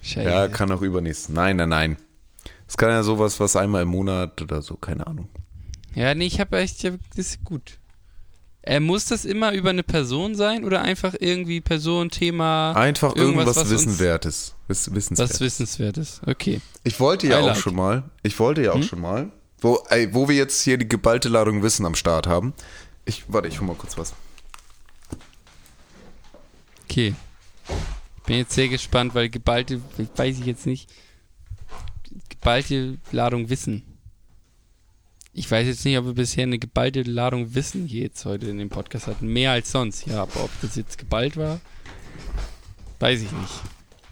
Speaker 1: Scheiße.
Speaker 4: Ja, kann auch übernächst. Nein, nein, nein. Es kann ja sowas, was einmal im Monat oder so, keine Ahnung.
Speaker 1: Ja, nee, ich habe echt, ja, das ist gut. Äh, muss das immer über eine Person sein oder einfach irgendwie Person, Thema,
Speaker 4: Einfach
Speaker 1: irgendwas,
Speaker 4: irgendwas Wissenswertes. Wiss, wissenswert.
Speaker 1: was Wissenswertes? Okay.
Speaker 4: ich wollte ja
Speaker 1: I
Speaker 4: auch
Speaker 1: like.
Speaker 4: schon mal, ich wollte ja auch
Speaker 1: Hm?
Speaker 4: schon mal, wo, ey, wo wir jetzt hier die geballte Ladung Wissen am Start haben. Ich, warte, ich hol mal kurz was.
Speaker 1: Okay. Bin jetzt sehr gespannt, weil geballte, weiß ich jetzt nicht, geballte Ladung Wissen. Ich weiß jetzt nicht, ob wir bisher eine geballte Ladung Wissen jetzt heute in dem Podcast hatten. Mehr als sonst. Ja, aber ob das jetzt geballt war, weiß ich nicht.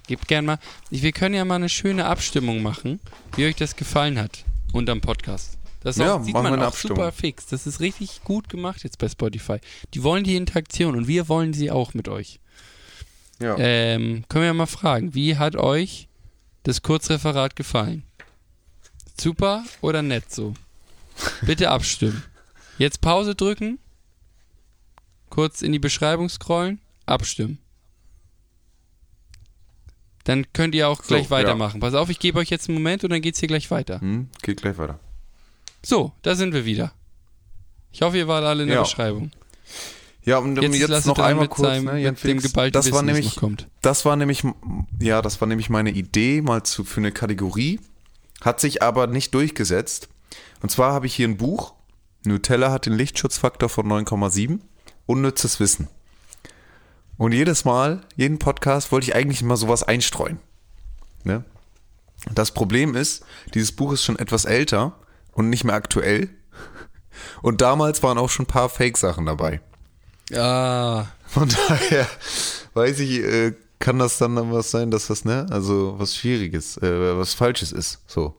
Speaker 1: Gebt gern mal. Wir können ja mal eine schöne Abstimmung machen, wie euch das gefallen hat unterm Podcast. Das ist
Speaker 4: Ja,
Speaker 1: auch, sieht man auch super fix. Das ist richtig gut gemacht jetzt bei Spotify. Die wollen die Interaktion und wir wollen sie auch mit euch.
Speaker 4: Ja.
Speaker 1: Ähm, können wir ja mal fragen, wie hat euch das Kurzreferat gefallen? Super oder nett so? Bitte abstimmen. Jetzt Pause drücken, kurz in die Beschreibung scrollen, abstimmen. Dann könnt ihr auch
Speaker 4: So,
Speaker 1: gleich
Speaker 4: ja.
Speaker 1: weitermachen. Pass auf, ich gebe euch jetzt einen Moment und dann geht's hier gleich weiter.
Speaker 4: Hm, geht gleich weiter.
Speaker 1: So, da sind wir wieder. Ich hoffe, ihr wart alle in der
Speaker 4: Ja.
Speaker 1: Beschreibung.
Speaker 4: Ja, und um
Speaker 1: Jetzt,
Speaker 4: jetzt, noch einmal kurz,
Speaker 1: seinem,
Speaker 4: ne, Jan Felix,
Speaker 1: geballten
Speaker 4: das war
Speaker 1: Wissen, das
Speaker 4: nämlich,
Speaker 1: noch kommt.
Speaker 4: das war nämlich, ja, das war nämlich meine Idee mal zu, für eine Kategorie, hat sich aber nicht durchgesetzt. Und zwar habe ich hier ein Buch, Nutella hat den Lichtschutzfaktor von 9,7. Unnützes Wissen. Und jedes Mal, jeden Podcast wollte ich eigentlich mal sowas einstreuen. Ne? Das Problem ist, dieses Buch ist schon etwas älter und nicht mehr aktuell. [laughs] Und damals waren auch schon ein paar Fake-Sachen dabei.
Speaker 1: Ah,
Speaker 4: Von [laughs] daher weiß ich, äh, kann das dann dann was sein, dass das, ne, also was Schwieriges, äh, was Falsches ist. So.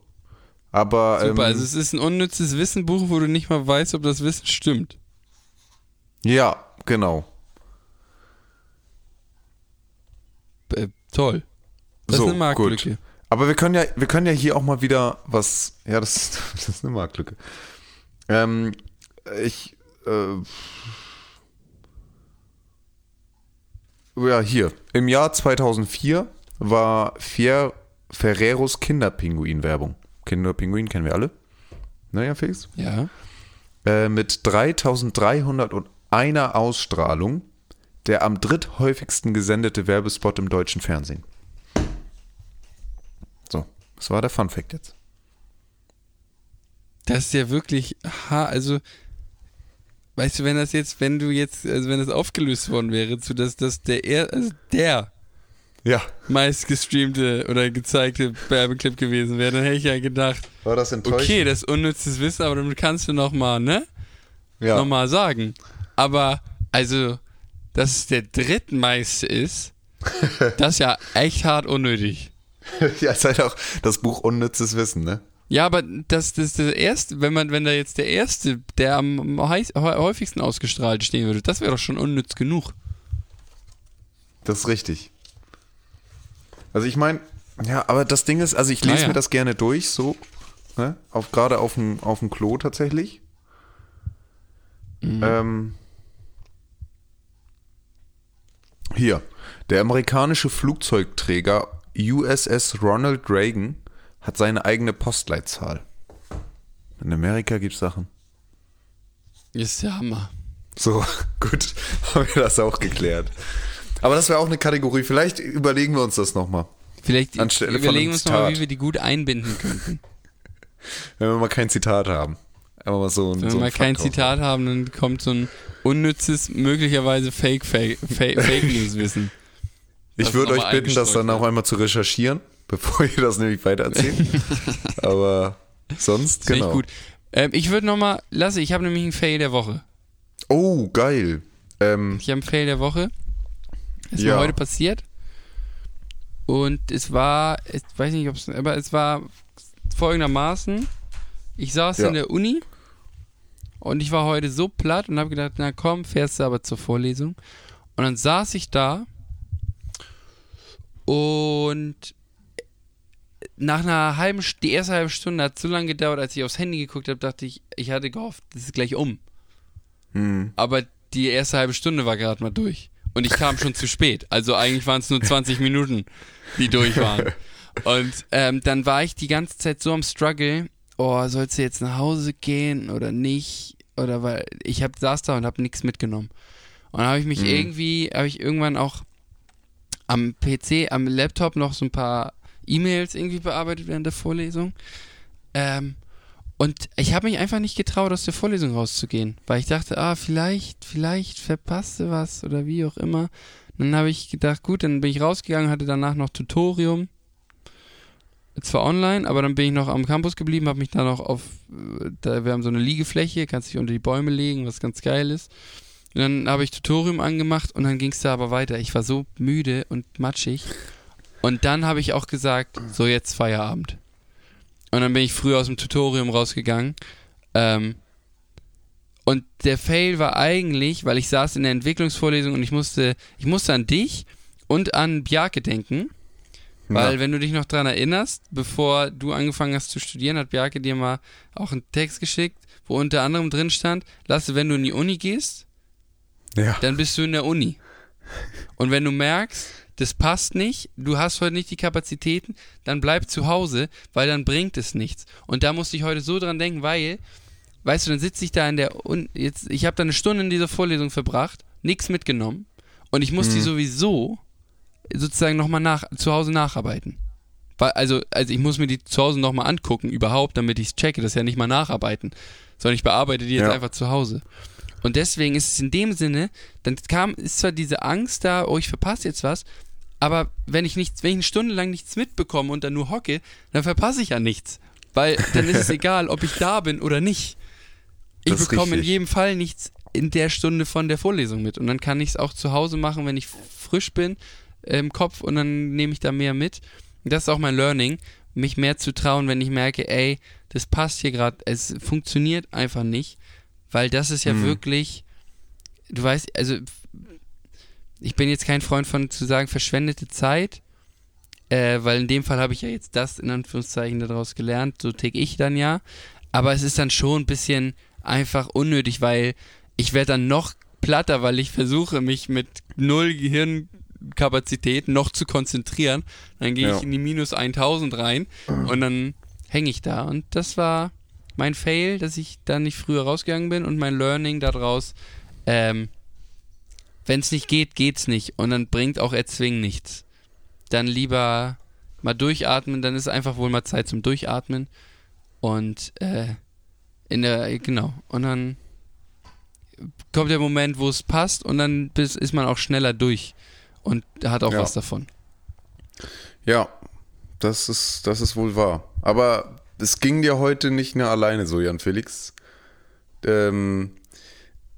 Speaker 4: Aber
Speaker 1: super.
Speaker 4: ähm,
Speaker 1: also es ist ein unnützes Wissenbuch, wo du nicht mal weißt, ob das Wissen stimmt.
Speaker 4: ja, genau.
Speaker 1: Äh, toll. Das
Speaker 4: so,
Speaker 1: ist eine Marktlücke.
Speaker 4: Gut. Aber wir können ja, wir können ja hier auch mal wieder was. Ja, das, [laughs] das ist eine Marktlücke. Ähm, ich. Äh, ja, hier. Im Jahr 2004 war Fier Ferreros Kinderpinguin-Werbung. Kinderpinguin kennen wir alle. Naja, Felix?
Speaker 1: Ja.
Speaker 4: Äh, mit 3301 Ausstrahlung der am dritthäufigsten gesendete Werbespot im deutschen Fernsehen. So, das war der Fun Fact jetzt.
Speaker 1: Das ist ja wirklich, ha, also, weißt du, wenn das jetzt, wenn du jetzt, also wenn das aufgelöst worden wäre, zu dass das der, er, also der
Speaker 4: Ja,
Speaker 1: meist gestreamte oder gezeigte Werbeclip gewesen wäre, dann hätte ich ja gedacht,
Speaker 4: war das enttäuschend?
Speaker 1: okay, das ist unnützes Wissen, aber damit kannst du nochmal, ne?
Speaker 4: ja.
Speaker 1: Nochmal sagen. Aber, also, dass es der drittmeiste ist, [laughs] das ist ja echt hart unnötig. [laughs]
Speaker 4: ja, ist halt auch das Buch Unnützes Wissen, ne?
Speaker 1: Ja, aber das, das ist der erste, wenn man, wenn da jetzt der erste, der am heiß- hä- häufigsten ausgestrahlt stehen würde, das wäre doch schon unnütz genug.
Speaker 4: Das ist richtig. Also ich meine, ja, aber das Ding ist, also ich lese
Speaker 1: Naja.
Speaker 4: mir das gerne durch, so, ne? Auf, gerade auf dem, auf dem Klo tatsächlich. Ähm, hier, der amerikanische Flugzeugträger USS Ronald Reagan hat seine eigene Postleitzahl. In Amerika gibt es Sachen.
Speaker 1: Ist der Hammer.
Speaker 4: So, [laughs] gut, haben wir das auch geklärt. Aber das wäre auch eine Kategorie. Vielleicht überlegen wir uns das nochmal.
Speaker 1: Vielleicht
Speaker 4: Anstelle
Speaker 1: überlegen wir uns nochmal, wie wir die gut einbinden könnten. [laughs]
Speaker 4: Wenn wir mal kein Zitat haben. Aber mal so ein,
Speaker 1: Wenn
Speaker 4: so
Speaker 1: wir mal kein. Zitat haben, dann kommt so ein unnützes, möglicherweise Fake, Fake, Fake, Fake [laughs] News Wissen.
Speaker 4: Ich würde euch bitten, das dann auch einmal zu recherchieren, [laughs] bevor ihr das nämlich weitererzählt. [laughs] Aber sonst, genau.
Speaker 1: ich gut. Ähm, ich würde nochmal, Lasse, ich habe nämlich einen Fail der Woche.
Speaker 4: Oh, geil. Ähm,
Speaker 1: Ich habe einen Fail der Woche. Ist
Speaker 4: Ja.
Speaker 1: mir heute passiert. Und es war, ich weiß nicht, ob es, aber es war folgendermaßen. Ich saß
Speaker 4: Ja.
Speaker 1: in der Uni und ich war heute so platt und habe gedacht, na komm, fährst du aber zur Vorlesung. Und dann saß ich da und nach einer halben, die erste halbe Stunde hat so lange gedauert, als ich aufs Handy geguckt habe, dachte ich, ich hatte gehofft, das ist gleich um.
Speaker 4: hm,
Speaker 1: Aber die erste halbe Stunde war gerade mal durch. Und ich kam schon zu spät. Also eigentlich waren es nur 20 Minuten, die durch waren. [laughs] Und ähm, dann war ich die ganze Zeit so am Struggle, oh, sollst du jetzt nach Hause gehen oder nicht? Oder weil ich hab, saß da und habe nichts mitgenommen. Und dann habe ich mich irgendwie, habe ich irgendwann auch am PC, am Laptop noch so ein paar E-Mails irgendwie bearbeitet während der Vorlesung. Ähm, und ich habe mich einfach nicht getraut, aus der Vorlesung rauszugehen, weil ich dachte, ah, vielleicht, vielleicht verpasst du was oder wie auch immer. Dann habe ich gedacht, gut, dann bin ich rausgegangen, hatte danach noch Tutorium. Zwar online, aber dann bin ich noch am Campus geblieben, habe mich da noch auf, äh, da, wir haben so eine Liegefläche, kannst dich unter die Bäume legen, was ganz geil ist. Und dann habe ich Tutorium angemacht und dann ging es da aber weiter. Ich war so müde und matschig. Und dann habe ich auch gesagt, so jetzt Feierabend. Und dann bin ich früh aus dem Tutorium rausgegangen. Ähm, und der Fail war eigentlich, weil ich saß in der Entwicklungsvorlesung und ich musste, ich musste an dich und an Bjarke denken. Weil,
Speaker 4: Ja.
Speaker 1: wenn du dich noch dran erinnerst, bevor du angefangen hast zu studieren, hat Bjarke dir mal auch einen Text geschickt, wo unter anderem drin stand, Lasse, wenn du in die Uni gehst,
Speaker 4: ja.
Speaker 1: dann bist du in der Uni. Und wenn du merkst, das passt nicht, du hast heute nicht die Kapazitäten, dann bleib zu Hause, weil dann bringt es nichts. Und da musste ich heute so dran denken, weil, weißt du, dann sitze ich da in der Uni, jetzt, ich habe da eine Stunde in dieser Vorlesung verbracht, nichts mitgenommen und ich muss die sowieso sozusagen nochmal nach, zu Hause nacharbeiten. Weil, also, also ich muss mir die zu Hause nochmal angucken, überhaupt, damit ich es checke. Das ist ja nicht mal nacharbeiten, sondern ich bearbeite die jetzt
Speaker 4: Ja.
Speaker 1: einfach zu Hause. Und deswegen ist es in dem Sinne, dann kam, ist zwar diese Angst da, oh, ich verpasse jetzt was, aber wenn ich nichts, wenn ich eine Stunde lang nichts mitbekomme und dann nur hocke, dann verpasse ich ja nichts. Weil dann ist es [laughs] egal, ob ich da bin oder nicht. Ich bekomme in jedem Fall nichts in der Stunde von der Vorlesung mit. Und dann kann ich es auch zu Hause machen, wenn ich frisch bin im Kopf und dann nehme ich da mehr mit. Und das ist auch mein Learning, mich mehr zu trauen, wenn ich merke, ey, das passt hier gerade, es funktioniert einfach nicht, weil das ist ja
Speaker 4: Mhm.
Speaker 1: wirklich, du weißt, also ich bin jetzt kein Freund von zu sagen verschwendete Zeit, äh, weil in dem Fall habe ich ja jetzt das in Anführungszeichen daraus gelernt, so tick ich dann ja, aber es ist dann schon ein bisschen einfach unnötig, weil ich werde dann noch platter, weil ich versuche mich mit null Gehirnkapazität noch zu konzentrieren, dann gehe
Speaker 4: Ja.
Speaker 1: ich in die minus 1000 rein und dann hänge ich da und das war mein Fail, dass ich da nicht früher rausgegangen bin und mein Learning daraus, ähm, wenn es nicht geht, geht's nicht und dann bringt auch Erzwingen nichts. Dann lieber mal durchatmen, dann ist einfach wohl mal Zeit zum Durchatmen und äh, in der genau und dann kommt der Moment, wo es passt und dann ist man auch schneller durch und hat auch
Speaker 4: Ja.
Speaker 1: was davon.
Speaker 4: Ja, das ist, das ist wohl wahr. Aber es ging dir heute nicht nur alleine so, Jan Felix. Ähm,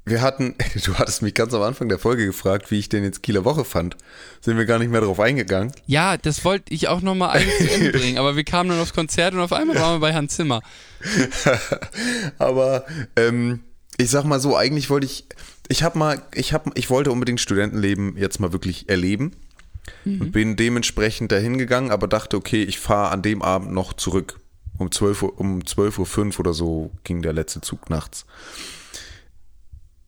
Speaker 4: wir hatten, [laughs] du hattest mich ganz am Anfang der Folge gefragt, wie ich denn jetzt Kieler Woche fand. Sind wir gar nicht mehr drauf eingegangen.
Speaker 1: Ja, das wollte ich auch nochmal [laughs] eigentlich zu Ende bringen, aber wir kamen dann aufs Konzert und auf einmal waren wir bei Hans Zimmer. [laughs]
Speaker 4: Aber ähm, ich sag mal so, eigentlich wollte ich, ich habe mal, ich habe, ich wollte unbedingt Studentenleben jetzt mal wirklich erleben und bin dementsprechend dahin gegangen, aber dachte, okay, ich fahre an dem Abend noch zurück. Um 12 Uhr, um 12 Uhr fünf oder so ging der letzte Zug nachts.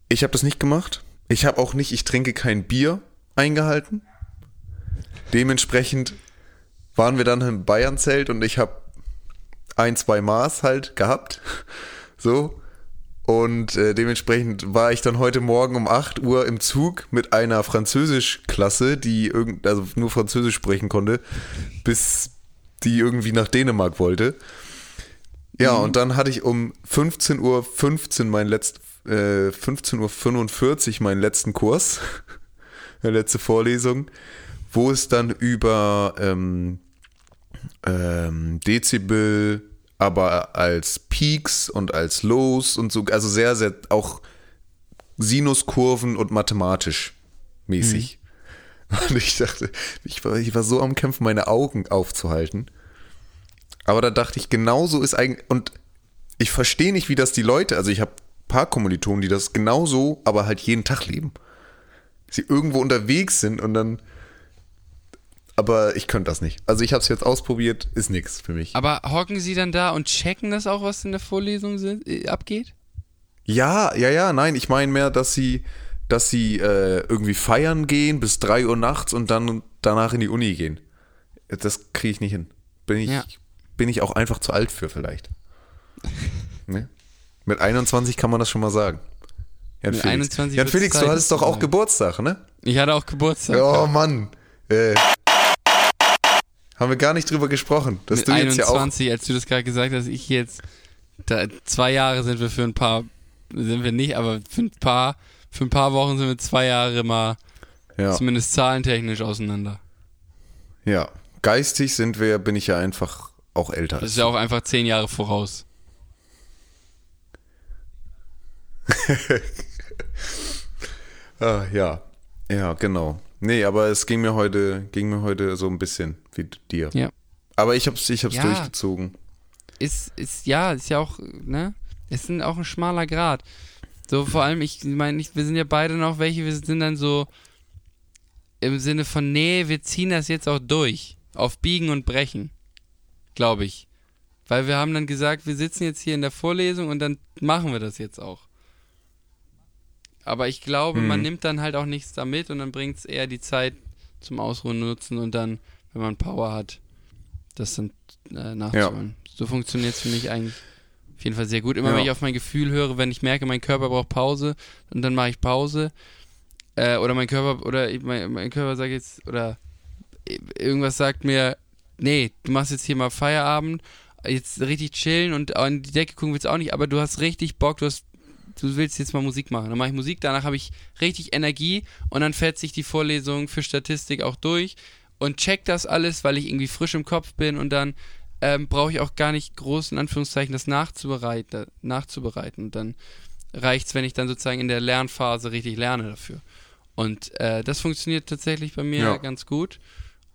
Speaker 4: Ich habe das nicht gemacht. Ich habe auch nicht, ich trinke kein Bier eingehalten. Dementsprechend waren wir dann im Bayernzelt und ich habe ein, zwei Maß halt gehabt. [laughs] So. Und äh, dementsprechend war ich dann heute Morgen um 8 Uhr im Zug mit einer Französischklasse, die irgend, also nur Französisch sprechen konnte, bis die irgendwie nach Dänemark wollte. Ja, und dann hatte ich um 15.15 Uhr 15 mein letzt, äh, 15.45 Uhr meinen letzten Kurs, [laughs] eine letzte Vorlesung, wo es dann über ähm, ähm, Dezibel, aber als Peaks und als Lows und so, also sehr, sehr auch Sinuskurven und mathematisch mäßig. Und ich dachte, ich war, ich war so am Kämpfen, meine Augen aufzuhalten. Aber da dachte ich, genauso ist eigentlich, und ich verstehe nicht, wie das die Leute, also ich habe ein paar Kommilitonen, die das genauso, aber halt jeden Tag leben. Sie irgendwo unterwegs sind und dann, aber ich könnte das nicht. Also ich habe es jetzt ausprobiert, ist nix für mich.
Speaker 1: Aber hocken Sie dann da und checken das auch, was in der Vorlesung sind, äh, abgeht?
Speaker 4: Ja, ja, ja, nein, ich meine mehr, dass sie, dass sie äh, irgendwie feiern gehen bis 3 Uhr nachts und dann danach in die Uni gehen. Das kriege ich nicht hin. Bin ich,
Speaker 1: Ja.
Speaker 4: bin ich auch einfach zu alt für vielleicht. [laughs] ne? Mit 21 kann man das schon mal sagen. Jan
Speaker 1: Mit
Speaker 4: Felix,
Speaker 1: 21
Speaker 4: Jan Felix du hattest doch auch. Geburtstag, ne?
Speaker 1: Ich hatte auch Geburtstag.
Speaker 4: Oh Mann. Äh, haben wir gar nicht drüber gesprochen, dass
Speaker 1: Mit
Speaker 4: du jetzt ja auch
Speaker 1: 21, als du das gerade gesagt hast, ich jetzt, da, zwei Jahre sind wir für ein paar, sind wir nicht, aber für ein paar, für ein paar Wochen sind wir zwei Jahre mal
Speaker 4: ja,
Speaker 1: zumindest zahlentechnisch auseinander.
Speaker 4: ja, geistig sind wir, bin ich ja einfach auch älter.
Speaker 1: Das ist ja auch einfach zehn Jahre voraus. [laughs]
Speaker 4: Ah, ja, ja, genau. Nee, aber es ging mir heute, ging mir heute so ein bisschen wie dir.
Speaker 1: Ja.
Speaker 4: Aber ich hab's, ich hab's
Speaker 1: Ja.
Speaker 4: durchgezogen.
Speaker 1: Ist, ist, ja, ist ja auch, ne? Es ist auch ein schmaler Grad. So, vor allem, ich meine, wir sind ja beide noch welche, wir sind dann so im Sinne von, nee, wir ziehen das jetzt auch durch. Auf Biegen und Brechen. Glaube ich. Weil wir haben dann gesagt, wir sitzen jetzt hier in der Vorlesung und dann machen wir das jetzt auch. Aber ich glaube, man
Speaker 4: Mhm.
Speaker 1: nimmt dann halt auch nichts damit und dann bringt es eher die Zeit zum Ausruhen nutzen und dann, wenn man Power hat, das dann äh, nachzuholen. So funktioniert es für mich eigentlich auf jeden Fall sehr gut. Immer
Speaker 4: Ja.
Speaker 1: wenn ich auf mein Gefühl höre, wenn ich merke, mein Körper braucht Pause und dann mache ich Pause. Äh, oder mein Körper, oder ich- mein, mein Körper sagt jetzt, oder irgendwas sagt mir, nee, du machst jetzt hier mal Feierabend, jetzt richtig chillen und an die Decke gucken willst du auch nicht, aber du hast richtig Bock, du hast du willst jetzt mal Musik machen. Dann mache ich Musik, danach habe ich richtig Energie und dann fährt sich die Vorlesung für Statistik auch durch und check das alles, weil ich irgendwie frisch im Kopf bin und dann ähm, brauche ich auch gar nicht groß in Anführungszeichen das nachzubereiten, nachzubereiten. Und dann reicht's, wenn ich dann sozusagen in der Lernphase richtig lerne dafür. Und äh, das funktioniert tatsächlich bei mir
Speaker 4: Ja.
Speaker 1: ganz gut.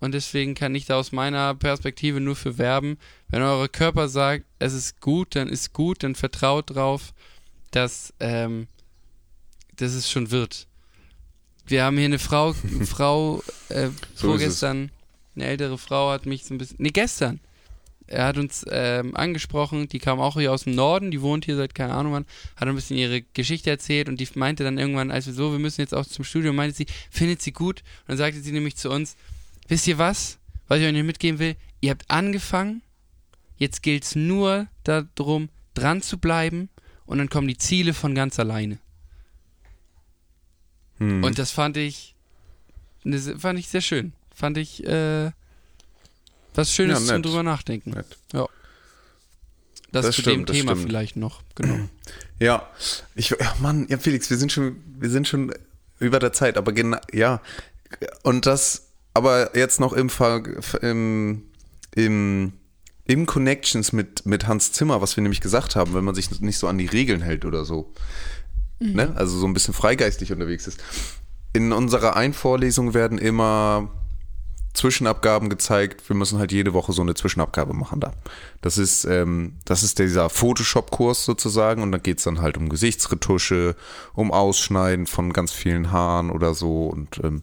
Speaker 1: Und deswegen kann ich da aus meiner Perspektive nur für werben. Wenn eure Körper sagt, es ist gut, dann ist gut, dann vertraut drauf, dass, ähm, dass es schon wird. Wir haben hier eine Frau, eine Frau, äh,
Speaker 4: So es.
Speaker 1: vorgestern, eine ältere Frau hat mich so ein bisschen, nee, gestern, er hat uns ähm, angesprochen, die kam auch hier aus dem Norden, die wohnt hier seit keine Ahnung wann, hat ein bisschen ihre Geschichte erzählt und die meinte dann irgendwann, als wir so, wir müssen jetzt auch zum Studio, meinte sie, findet sie gut und dann sagte sie nämlich zu uns, wisst ihr was, was ich euch mitgeben will, ihr habt angefangen, jetzt gilt's nur darum, dran zu bleiben und dann kommen die Ziele von ganz alleine.
Speaker 4: Hm.
Speaker 1: Und das fand ich, fand ich sehr schön. Fand ich, äh, was Schönes
Speaker 4: Ja,
Speaker 1: zum drüber nachdenken.
Speaker 4: Nett.
Speaker 1: Das,
Speaker 4: Das
Speaker 1: zu
Speaker 4: stimmt,
Speaker 1: dem Thema
Speaker 4: stimmt.
Speaker 1: vielleicht noch, genau. [clears throat]
Speaker 4: Ja, ich, ja, Mann, ja, Felix, wir sind schon, wir sind schon über der Zeit, aber genau, ja. Und das, aber jetzt noch im, im, im, im Connections mit, mit Hans Zimmer, was wir nämlich gesagt haben, wenn man sich nicht so an die Regeln hält oder so. Ne? Also so ein bisschen freigeistig unterwegs ist. In unserer Einvorlesung werden immer Zwischenabgaben gezeigt. Wir müssen halt jede Woche so eine Zwischenabgabe machen da. Das ist, ähm, das ist dieser Photoshop-Kurs sozusagen und da geht's dann halt um Gesichtsretusche, um Ausschneiden von ganz vielen Haaren oder so. Und ähm,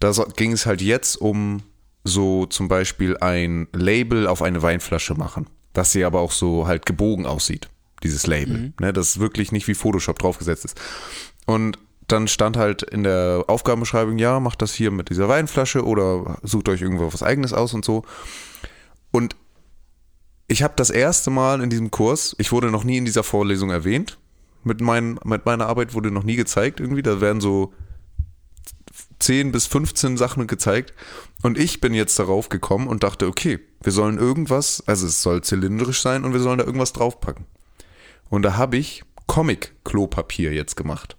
Speaker 4: da so, ging es halt jetzt um so zum Beispiel ein Label auf eine Weinflasche machen, dass sie aber auch so halt gebogen aussieht, dieses Label. Ne, das wirklich nicht wie Photoshop draufgesetzt ist. Und dann stand halt in der Aufgabenbeschreibung, ja, macht das hier mit dieser Weinflasche oder sucht euch irgendwo was eigenes aus und so. Und ich habe das erste Mal in diesem Kurs, ich wurde noch nie in dieser Vorlesung erwähnt, mit, mein, mit meiner Arbeit wurde noch nie gezeigt irgendwie, da werden so 10 bis 15 Sachen gezeigt und ich bin jetzt darauf gekommen und dachte, okay, wir sollen irgendwas, also es soll zylindrisch sein und wir sollen da irgendwas draufpacken. Und da habe ich Comic-Klopapier jetzt gemacht.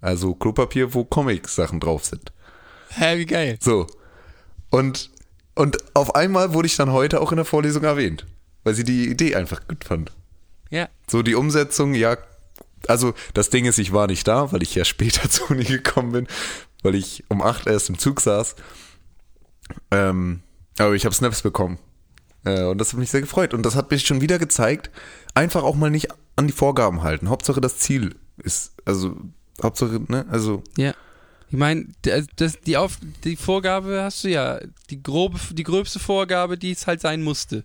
Speaker 4: Also Klopapier, wo Comic-Sachen drauf sind.
Speaker 1: Hä, wie geil.
Speaker 4: So. Und, und auf einmal wurde ich dann heute auch in der Vorlesung erwähnt, weil sie die Idee einfach gut fand.
Speaker 1: Ja,
Speaker 4: So die Umsetzung, ja, also das Ding ist, ich war nicht da, weil ich ja [laughs] später zu Uni gekommen bin, weil ich um 8 erst im Zug saß. Ähm, aber ich habe Snaps bekommen. Äh, und das hat mich sehr gefreut. Und das hat mich schon wieder gezeigt, einfach auch mal nicht an die Vorgaben halten. Hauptsache das Ziel ist, also Hauptsache, ne, also
Speaker 1: ja. Ich meine, das, die, Auf, die Vorgabe hast du ja, die, grobe, die gröbste Vorgabe, die es halt sein musste.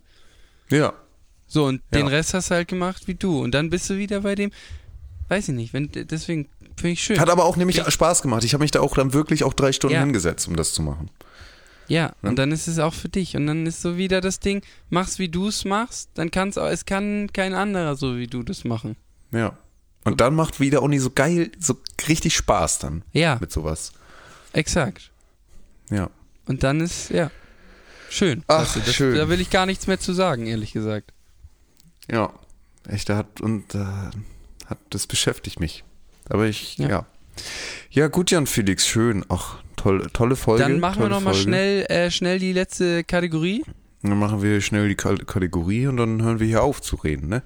Speaker 4: ja,
Speaker 1: So, und den
Speaker 4: Ja.
Speaker 1: Rest hast du halt gemacht wie du. Und dann bist du wieder bei dem, weiß ich nicht, wenn, deswegen finde ich schön.
Speaker 4: Hat aber auch nämlich
Speaker 1: Ich-
Speaker 4: Spaß gemacht. Ich habe mich da auch dann wirklich auch drei Stunden
Speaker 1: Ja.
Speaker 4: hingesetzt, um das zu machen.
Speaker 1: Ja, und dann ist es auch für dich. Und dann ist so wieder das Ding, mach's wie du es machst, dann kann's auch, es kann kein anderer so wie du das machen.
Speaker 4: Ja. Und dann macht wieder auch nicht so geil, so richtig Spaß dann
Speaker 1: Ja,
Speaker 4: mit sowas.
Speaker 1: exakt.
Speaker 4: Ja.
Speaker 1: Und dann ist, ja, schön.
Speaker 4: Ach,
Speaker 1: das,
Speaker 4: schön.
Speaker 1: Da will ich gar nichts mehr zu sagen, ehrlich gesagt.
Speaker 4: Ja. Echt, da hat, und äh, hat, das beschäftigt mich. Aber ich, ja.
Speaker 1: Ja.
Speaker 4: Ja, gut, Jan Felix, schön. Ach, toll, tolle Folge.
Speaker 1: Dann machen wir nochmal schnell, äh, schnell die letzte Kategorie.
Speaker 4: Dann machen wir schnell die Ka- Kategorie und dann hören wir hier auf zu reden, ne?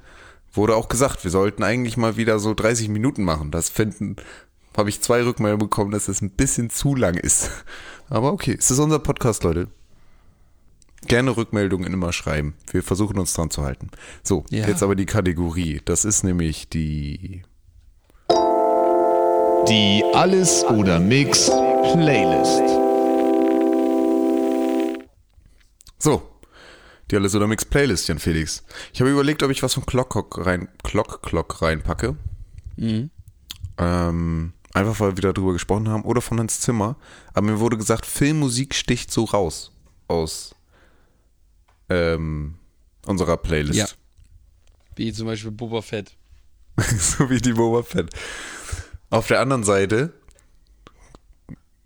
Speaker 4: Wurde auch gesagt, wir sollten eigentlich mal wieder so 30 Minuten machen. Das finden, habe ich zwei Rückmeldungen bekommen, dass es ein bisschen zu lang ist. Aber okay, es ist unser Podcast, Leute. Gerne Rückmeldungen immer schreiben. Wir versuchen uns dran zu halten. So,
Speaker 1: Ja.
Speaker 4: jetzt aber die Kategorie. Das ist nämlich die.
Speaker 6: Die Alles oder Mix Playlist.
Speaker 4: So, die Alles oder Mix Playlist, Jan Felix. Ich habe überlegt, ob ich was von Clock rein, Clock Clock reinpacke.
Speaker 1: Mhm.
Speaker 4: Ähm, einfach weil wir darüber gesprochen haben. Oder von Hans Zimmer. Aber mir wurde gesagt, Filmmusik sticht so raus aus ähm, unserer Playlist.
Speaker 1: Ja. Wie zum Beispiel Boba Fett. [laughs]
Speaker 4: so wie die Boba Fett. Auf der anderen Seite,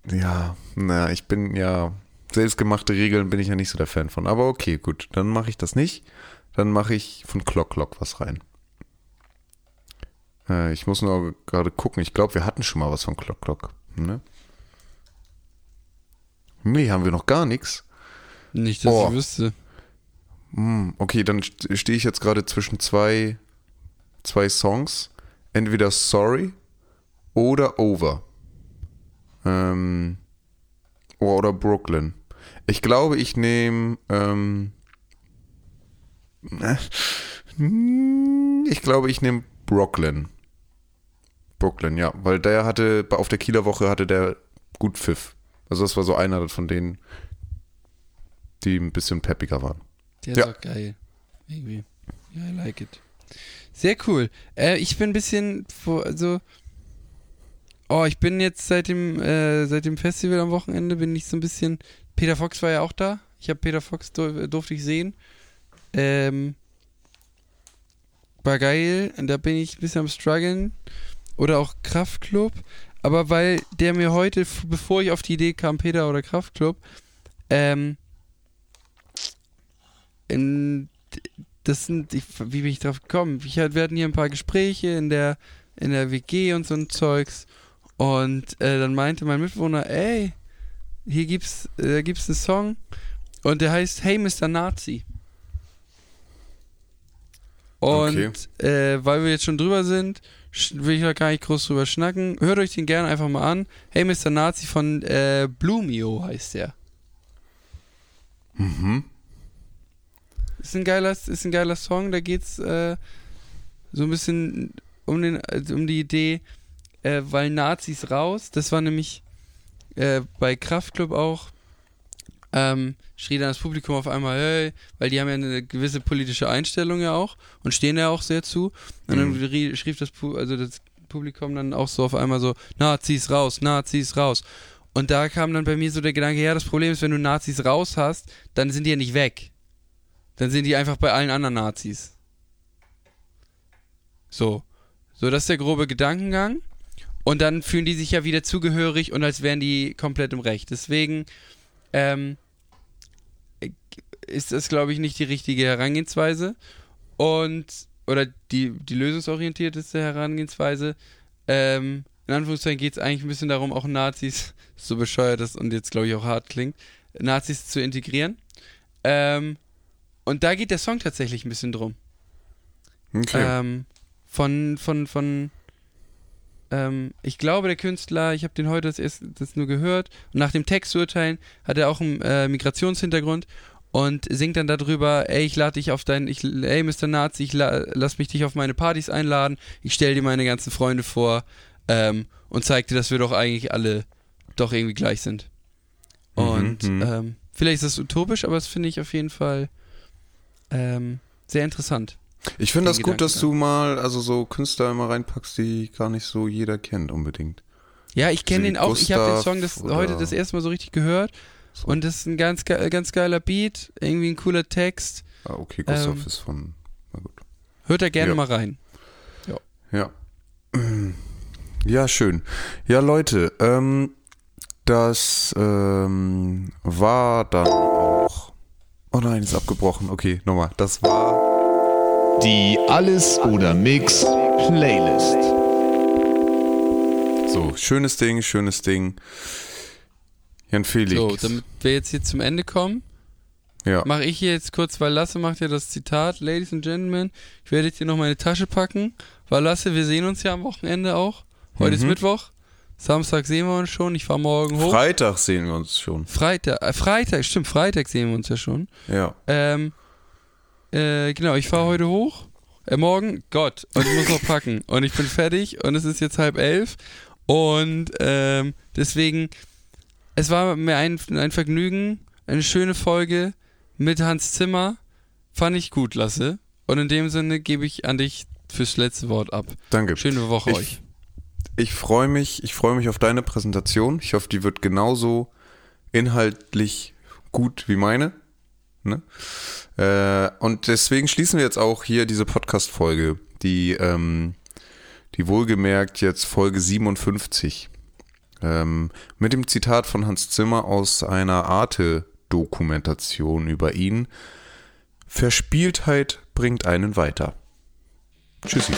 Speaker 4: ja, na, ich bin ja, selbstgemachte Regeln bin ich ja nicht so der Fan von. Aber okay, gut, dann mache ich das nicht. Dann mache ich von Clock Clock was rein. Äh, ich muss nur gerade gucken. Ich glaube, wir hatten schon mal was von Clock Clock. Ne? Nee, haben wir noch gar nichts.
Speaker 1: Nicht, dass
Speaker 4: Boah.
Speaker 1: ich wüsste.
Speaker 4: Hm, okay, dann st- stehe ich jetzt gerade zwischen zwei, zwei Songs. Entweder Sorry oder Over. Ähm, oder Brooklyn. Ich glaube, ich nehme. Ähm, äh, [laughs] hm, ich glaube, ich nehme Brooklyn. Brooklyn, ja, weil der hatte, auf der Kieler Woche hatte der gut Pfiff. Also das war so einer von denen, die ein bisschen peppiger waren.
Speaker 1: Der ist
Speaker 4: Ja.
Speaker 1: auch geil. Irgendwie. Ja, I like it. Sehr cool. Äh, ich bin ein bisschen vor, also. Oh, ich bin jetzt seit dem, äh, seit dem Festival am Wochenende bin ich so ein bisschen. Peter Fox war ja auch da. Ich habe Peter Fox dur durfte ich sehen. Ähm, war geil. Und da bin ich ein bisschen am struggeln. Oder auch Kraftclub. Aber weil der mir heute, bevor ich auf die Idee kam, Peter oder Kraftclub, ähm, in, das sind, ich, wie bin ich drauf gekommen? Ich, wir hatten hier ein paar Gespräche in der, in der WG und so ein Zeugs. Und äh, dann meinte mein Mitbewohner, ey, hier gibt's, äh, gibt's einen Song und der heißt Hey Mr. Nazi. Und äh, weil wir jetzt schon drüber sind, will ich da gar nicht groß drüber schnacken. Hört euch den gerne einfach mal an. Hey Mr. Nazi von äh, Blumio heißt der.
Speaker 4: Mhm.
Speaker 1: Ist ein geiler, ist ein geiler Song, da geht's äh, so ein bisschen um, den, äh, um die Idee, äh, weil Nazis raus, das war nämlich äh, bei Kraftklub auch, ähm, schrie dann das Publikum auf einmal, hey, weil die haben ja eine gewisse politische Einstellung ja auch und stehen ja auch sehr zu. Und dann rie- schrieb das, Pu also das Publikum dann auch so auf einmal so, Nazis raus, Nazis raus. Und da kam dann bei mir so der Gedanke, ja, das Problem ist, wenn du Nazis raus hast, dann sind die ja nicht weg. Dann sind die einfach bei allen anderen Nazis. So. So, das ist der grobe Gedankengang. Und dann fühlen die sich ja wieder zugehörig und als wären die komplett im Recht. Deswegen ähm, ist das, glaube ich, nicht die richtige Herangehensweise. Und, oder die, die lösungsorientierteste Herangehensweise. Ähm, in Anführungszeichen geht es eigentlich ein bisschen darum, auch Nazis, [laughs] so bescheuert das und jetzt, glaube ich, auch hart klingt, Nazis zu integrieren. Ähm, und da geht der Song tatsächlich ein bisschen drum.
Speaker 4: Okay.
Speaker 1: Ähm, von, von, von, ähm, ich glaube, der Künstler, ich habe den heute das, erst, das nur gehört, und nach dem Text zu urteilen, hat er auch einen äh, Migrationshintergrund und singt dann darüber, ey, ich lade dich auf dein, ich, ey, Mr. Nazi, ich la, lass mich dich auf meine Partys einladen, ich stell dir meine ganzen Freunde vor ähm, und zeig dir, dass wir doch eigentlich alle doch irgendwie gleich sind. Und
Speaker 4: Mhm, mhm.
Speaker 1: ähm, vielleicht ist das utopisch, aber das finde ich auf jeden Fall ähm, sehr interessant.
Speaker 4: Ich finde das gut, dass du mal also so Künstler immer reinpackst, die gar nicht so jeder kennt unbedingt.
Speaker 1: Ja, ich kenne
Speaker 4: So
Speaker 1: den auch. Ich habe den Song das heute das erste Mal so richtig gehört. Und das ist ein ganz, ganz geiler Beat, irgendwie ein cooler Text.
Speaker 4: Ah, okay, Gustav
Speaker 1: Ähm,
Speaker 4: ist von. Na gut.
Speaker 1: Hört da gerne
Speaker 4: Ja.
Speaker 1: mal rein.
Speaker 4: Ja. [clears throat] Ja, schön. Ja, Leute, ähm, das ähm, war dann auch. Oh nein, ist abgebrochen. Okay, nochmal. Das war.
Speaker 6: Die Alles oder Mix Playlist.
Speaker 4: So, schönes Ding, schönes Ding. Jan Felix.
Speaker 1: So, damit wir jetzt hier zum Ende kommen,
Speaker 4: ja.
Speaker 1: mache ich hier jetzt kurz, weil Lasse macht ja das Zitat, Ladies and Gentlemen, ich werde jetzt hier noch meine Tasche packen, weil Lasse, wir sehen uns ja am Wochenende auch. Heute ist
Speaker 4: Mhm.
Speaker 1: Mittwoch, Samstag sehen wir uns schon, ich fahre morgen hoch.
Speaker 4: Freitag sehen wir uns schon.
Speaker 1: Freitag, äh, Freitag, stimmt, Freitag sehen wir uns ja schon.
Speaker 4: Ja.
Speaker 1: Ähm, äh, genau, ich fahre heute hoch, äh, morgen, Gott, und ich muss noch packen. Und ich bin fertig und es ist jetzt halb elf. Und ähm, deswegen, es war mir ein, ein Vergnügen, eine schöne Folge mit Hans Zimmer. Fand ich gut, Lasse. Und in dem Sinne gebe ich an dich fürs letzte Wort ab.
Speaker 4: Danke.
Speaker 1: Schöne Woche
Speaker 4: Ich-
Speaker 1: euch.
Speaker 4: Ich freue mich, ich freue mich auf deine Präsentation. Ich hoffe, die wird genauso inhaltlich gut wie meine. Ne? Äh, und deswegen schließen wir jetzt auch hier diese Podcast-Folge, die, ähm, die wohlgemerkt jetzt Folge 57. Ähm, mit dem Zitat von Hans Zimmer aus einer Arte-Dokumentation über ihn. Verspieltheit bringt einen weiter. Tschüssi.